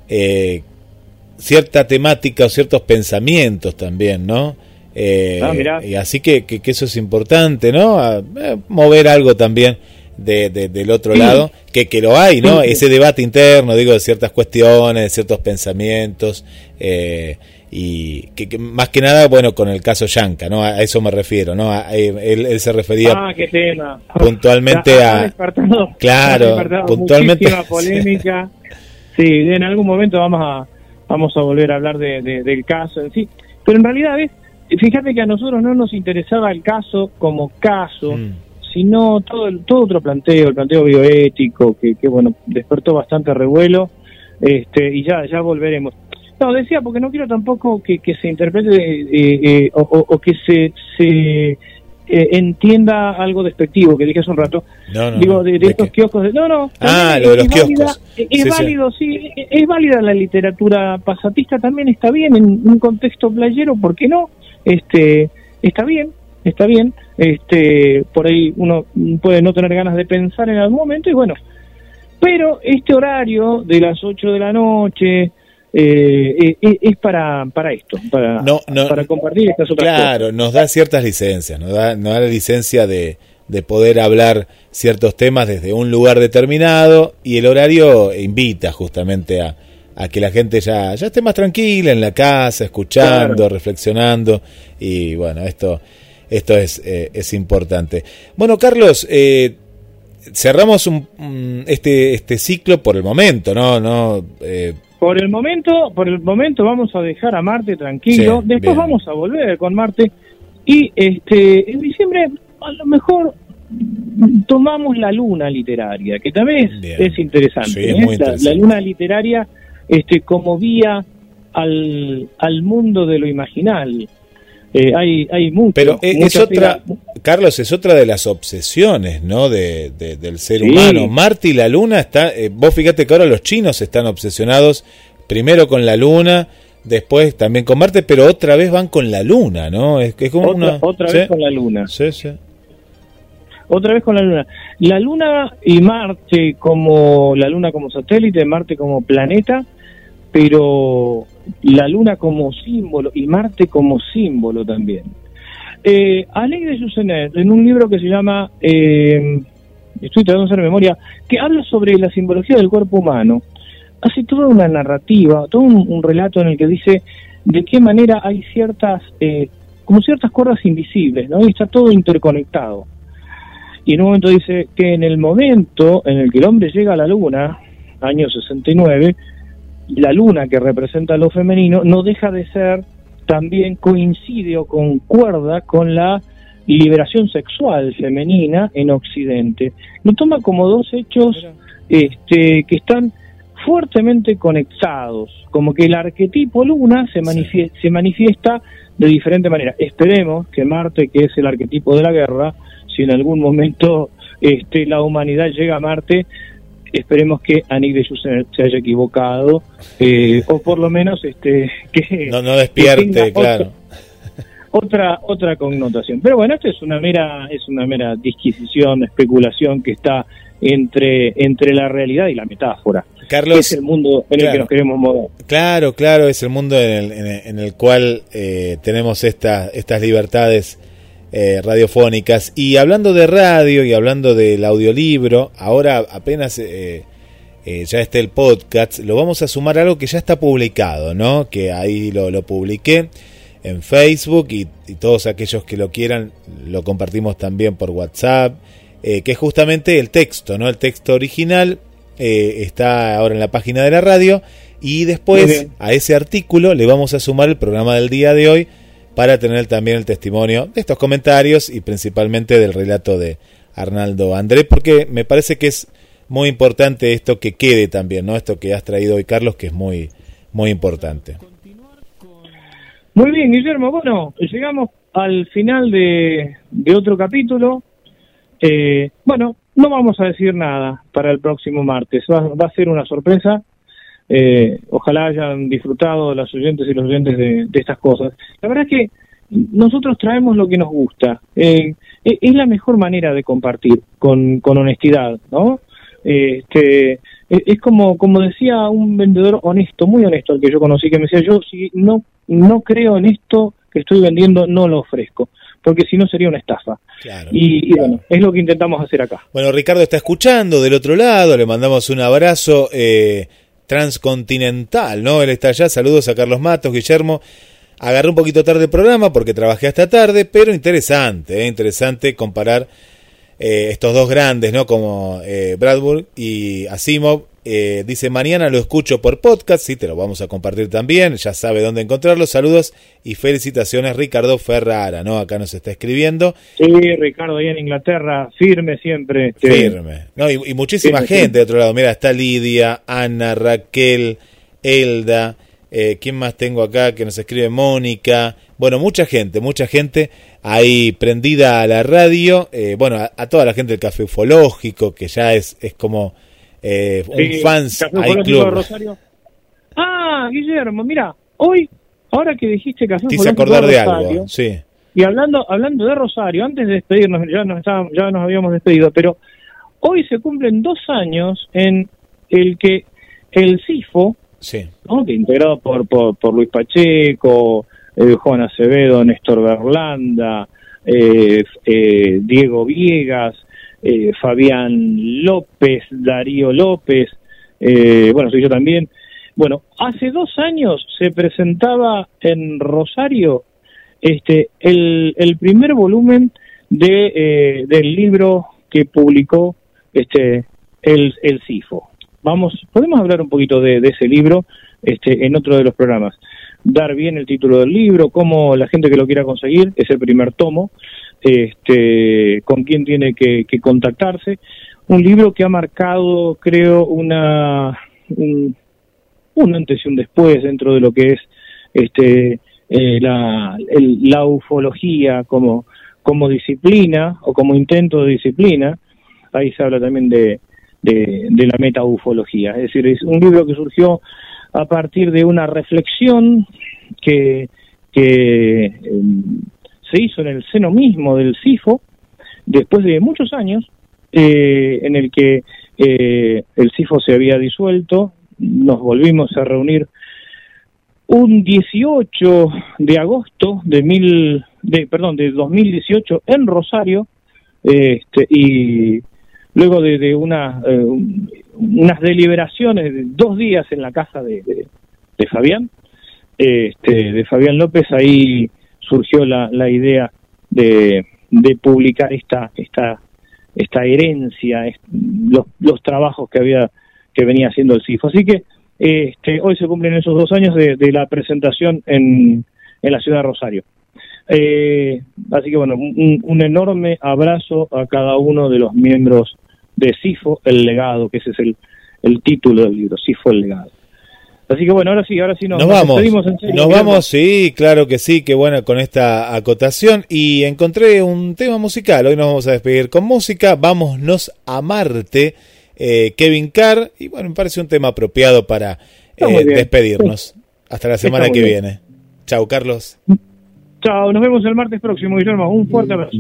eh, cierta temática o ciertos pensamientos también, ¿no? Eh, ah, y así que, que, eso es importante, ¿no? Eh, mover algo también de, del otro lado, que, que lo hay, ¿no? Ese debate interno, digo, de ciertas cuestiones, de ciertos pensamientos, eh, y que, más que nada, bueno, con el caso Yanka, ¿no? A eso me refiero, ¿no? él, se refería ah, qué tema. puntualmente a... claro, puntualmente... polémica. sí, en algún momento vamos a vamos a volver a hablar de, del caso en sí. Pero en realidad, ¿ves? Fíjate que a nosotros no nos interesaba el caso como caso, mm. sino todo el, todo otro planteo, el planteo bioético, que, que bueno, despertó bastante revuelo, este, y ya, ya volveremos. No, decía, porque no quiero tampoco que, que se interprete eh, eh, o, que se, se eh, entienda algo despectivo, que dije hace un rato. Digo, de, estos kioscos. no, no. Ah, lo de los kioscos. Es válido, sí, es válida la literatura pasatista, también está bien en un contexto playero, ¿por qué no? este, está bien, está bien, este, por ahí uno puede no tener ganas de pensar en algún momento y bueno, pero este horario de las 8 de la noche, eh, eh, eh, es para, para esto, para, para compartir estas otras claro, nos da ciertas licencias, nos da, nos da la licencia de, de poder hablar ciertos temas desde un lugar determinado y el horario invita justamente a, a que la gente ya, ya esté más tranquila en la casa, escuchando, reflexionando y bueno, esto, esto es, eh, es importante. Bueno, Carlos, eh, cerramos un, este, este ciclo por el momento, ¿no? no eh, por el momento, por el momento vamos a dejar a Marte tranquilo, después vamos a volver con Marte. Y este en diciembre a lo mejor tomamos la luna literaria, que también es, interesante, la, luna literaria este, como vía al, al mundo de lo imaginal. Eh, hay, hay mucho. Pero es otra, Carlos, es otra de las obsesiones, ¿no? De, del ser humano. Marte y la Luna está. Eh, vos fíjate que ahora los chinos están obsesionados primero con la Luna, después también con Marte, pero otra vez van con la Luna, ¿no? Es, es como otra, una. Otra vez con la Luna. Sí, sí. Otra vez con la Luna. La Luna y Marte como la Luna como satélite, Marte como planeta pero la Luna como símbolo y Marte como símbolo también. Eh, de Jusenet, en un libro que se llama, eh, estoy tratando de hacer memoria, que habla sobre la simbología del cuerpo humano, hace toda una narrativa, todo un, relato en el que dice de qué manera hay ciertas, eh, como ciertas cuerdas invisibles, ¿no? Y está todo interconectado. Y en un momento dice que en el momento en el que el hombre llega a la luna, año 69, la luna que representa lo femenino no deja de ser también coincide o concuerda con la liberación sexual femenina en Occidente. Lo toma como dos hechos este, que están fuertemente conectados, como que el arquetipo luna se, manifiesta, se manifiesta de diferente manera. Esperemos que Marte, que es el arquetipo de la guerra, si en algún momento este, la humanidad llega a Marte, esperemos que Anik de se, haya equivocado, eh, o por lo menos este, que... No, no despierte, claro. Otra, otra, connotación. Pero bueno, esto es una mera, es una mera disquisición, especulación que está entre, entre la realidad y la metáfora. Carlos, es el mundo en el que nos queremos mover. Claro, claro, es el mundo en el, en el, cual eh, tenemos esta, estas libertades eh, radiofónicas. Y hablando de radio y hablando del audiolibro, ahora apenas eh, ya está el podcast, lo vamos a sumar a algo que ya está publicado, ¿no? Que ahí lo, lo publiqué en Facebook y, y, todos aquellos que lo quieran lo compartimos también por WhatsApp eh, que es justamente el texto, ¿no? El texto original eh, está ahora en la página de la radio y después a ese artículo le vamos a sumar el programa del día de hoy para tener también el testimonio de estos comentarios y principalmente del relato de Arnaldo André, porque me parece que es muy importante esto que quede también, ¿no? Esto que has traído hoy, Carlos, que es muy, muy importante. Muy bien, Guillermo. Bueno, llegamos al final de, de otro capítulo. Eh, bueno, no vamos a decir nada para el próximo martes, va, a ser una sorpresa. Eh, ojalá hayan disfrutado las oyentes y los oyentes de, estas cosas. La verdad es que nosotros traemos lo que nos gusta. Eh, e, es la mejor manera de compartir con, con honestidad, ¿no? Este, e, es como, como decía un vendedor honesto, muy honesto, el que yo conocí, que me decía, yo si no, no creo en esto que estoy vendiendo, no lo ofrezco porque si no sería una estafa. y, bueno, es lo que intentamos hacer acá. Bueno, Ricardo está escuchando del otro lado, le mandamos un abrazo eh, transcontinental, ¿no? Él está allá, saludos a Carlos Matos, Guillermo. Agarré un poquito tarde el programa porque trabajé hasta tarde, pero interesante, ¿eh? interesante comparar eh, estos dos grandes, ¿no? Como eh, Bradburg y Asimov. Eh, dice, mañana lo escucho por podcast, sí, te lo vamos a compartir también, ya sabe dónde encontrarlo. Saludos y felicitaciones, Ricardo Ferrara, ¿no? Acá nos está escribiendo. Sí, Ricardo, ahí en Inglaterra, firme siempre. Firme. No, y, muchísima gente de otro lado. Mira, está Lidia, Ana, Raquel, Elda. Eh, ¿Quién más tengo acá que nos escribe? Mónica. Bueno, mucha gente, mucha gente ahí prendida a la radio. Eh, bueno, a, toda la gente del Café Ufológico, que ya es, es como eh, un fans Rosario. Ah, Guillermo, mira, hoy, ahora que dijiste Café Ufológico acordar de algo, sí. Y hablando, hablando de Rosario, antes de despedirnos, ya nos, ya nos habíamos despedido, pero hoy se cumplen dos años en el que el CIFO, sí. que integrado por, por, Luis Pacheco, eh, Juan Acevedo, Néstor Berlanda, eh, eh, Diego Viegas, Fabián López, Darío López, bueno, soy yo también. Bueno, hace dos años se presentaba en Rosario este el, el primer volumen de, del libro que publicó este el, el CIFO vamos, podemos hablar un poquito de, ese libro este, en otro de los programas. Dar bien el título del libro, cómo la gente que lo quiera conseguir, es el primer tomo, este, con quién tiene que, contactarse. Un libro que ha marcado, creo, una, un, antes y un después dentro de lo que es este, eh, la, la ufología como, como disciplina o como intento de disciplina. Ahí se habla también de, de, la metaufología. Es decir, es un libro que surgió a partir de una reflexión que, que em, se hizo en el seno mismo del CIFO, después de muchos años, eh, en el que eh, el CIFO se había disuelto, nos volvimos a reunir un 18 de agosto de mil de perdón de 2018 en Rosario este, y luego de, una, eh, unas deliberaciones de dos días en la casa de, de, Fabián, este, de Fabián López, ahí surgió la, la idea de, de publicar esta, esta, esta herencia, los, los trabajos que había que venía haciendo el CIFO. Así que este, hoy se cumplen esos dos años de, de la presentación en, en la ciudad de Rosario. Eh, así que bueno, un, enorme abrazo a cada uno de los miembros de CIFO, el legado, que ese es el, el título del libro, CIFO, el legado. Así que bueno, ahora sí, ahora sí nos, nos vamos. nos vamos, sí, claro que sí, qué bueno con esta acotación. Y encontré un tema musical, hoy nos vamos a despedir con música, Vámonos a Marte, eh, Kevin Carr, y bueno, me parece un tema apropiado para eh, despedirnos. Hasta la semana que viene. Chao, Carlos. Chao, nos vemos el martes próximo, Guillermo. Un fuerte abrazo.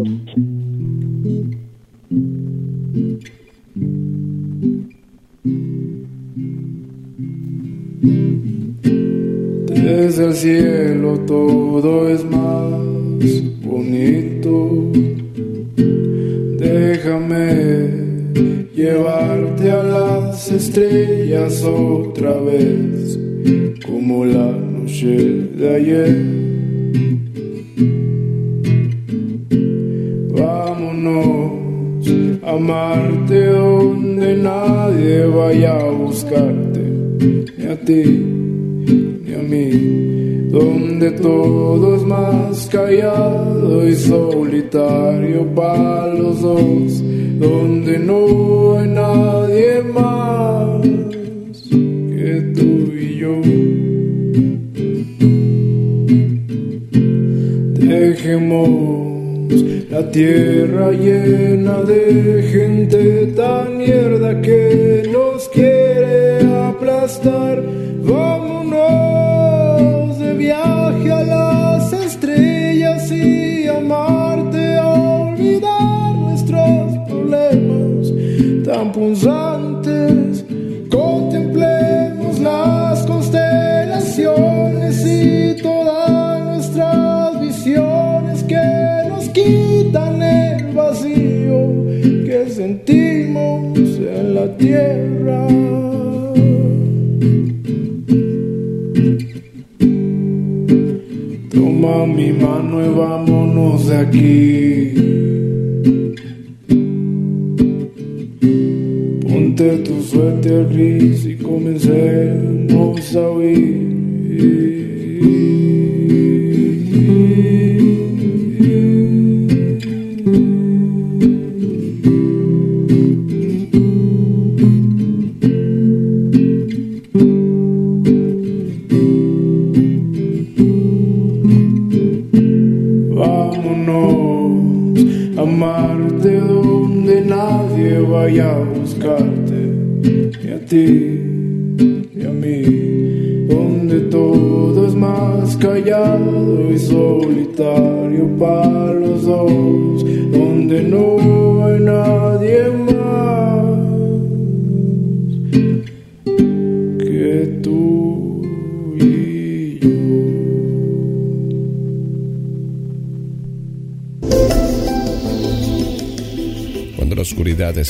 Desde el cielo todo es más bonito. Déjame llevarte a las estrellas otra vez, como la noche de ayer. Vámonos a Marte donde nadie vaya a buscarte, a ti, ni a mí, donde todo es más callado y solitario para los dos, donde no hay nadie más que tú y yo. Dejemos la tierra llena de gente tan mierda que nos quiere Vámonos de viaje a las estrellas y amarte a olvidar nuestros problemas tan punzantes. Contemplemos las constelaciones y todas nuestras que nos quitan el vacío que sentimos en la tierra. Vámonos de aquí. Ponte tu suéter gris y comencemos a huir.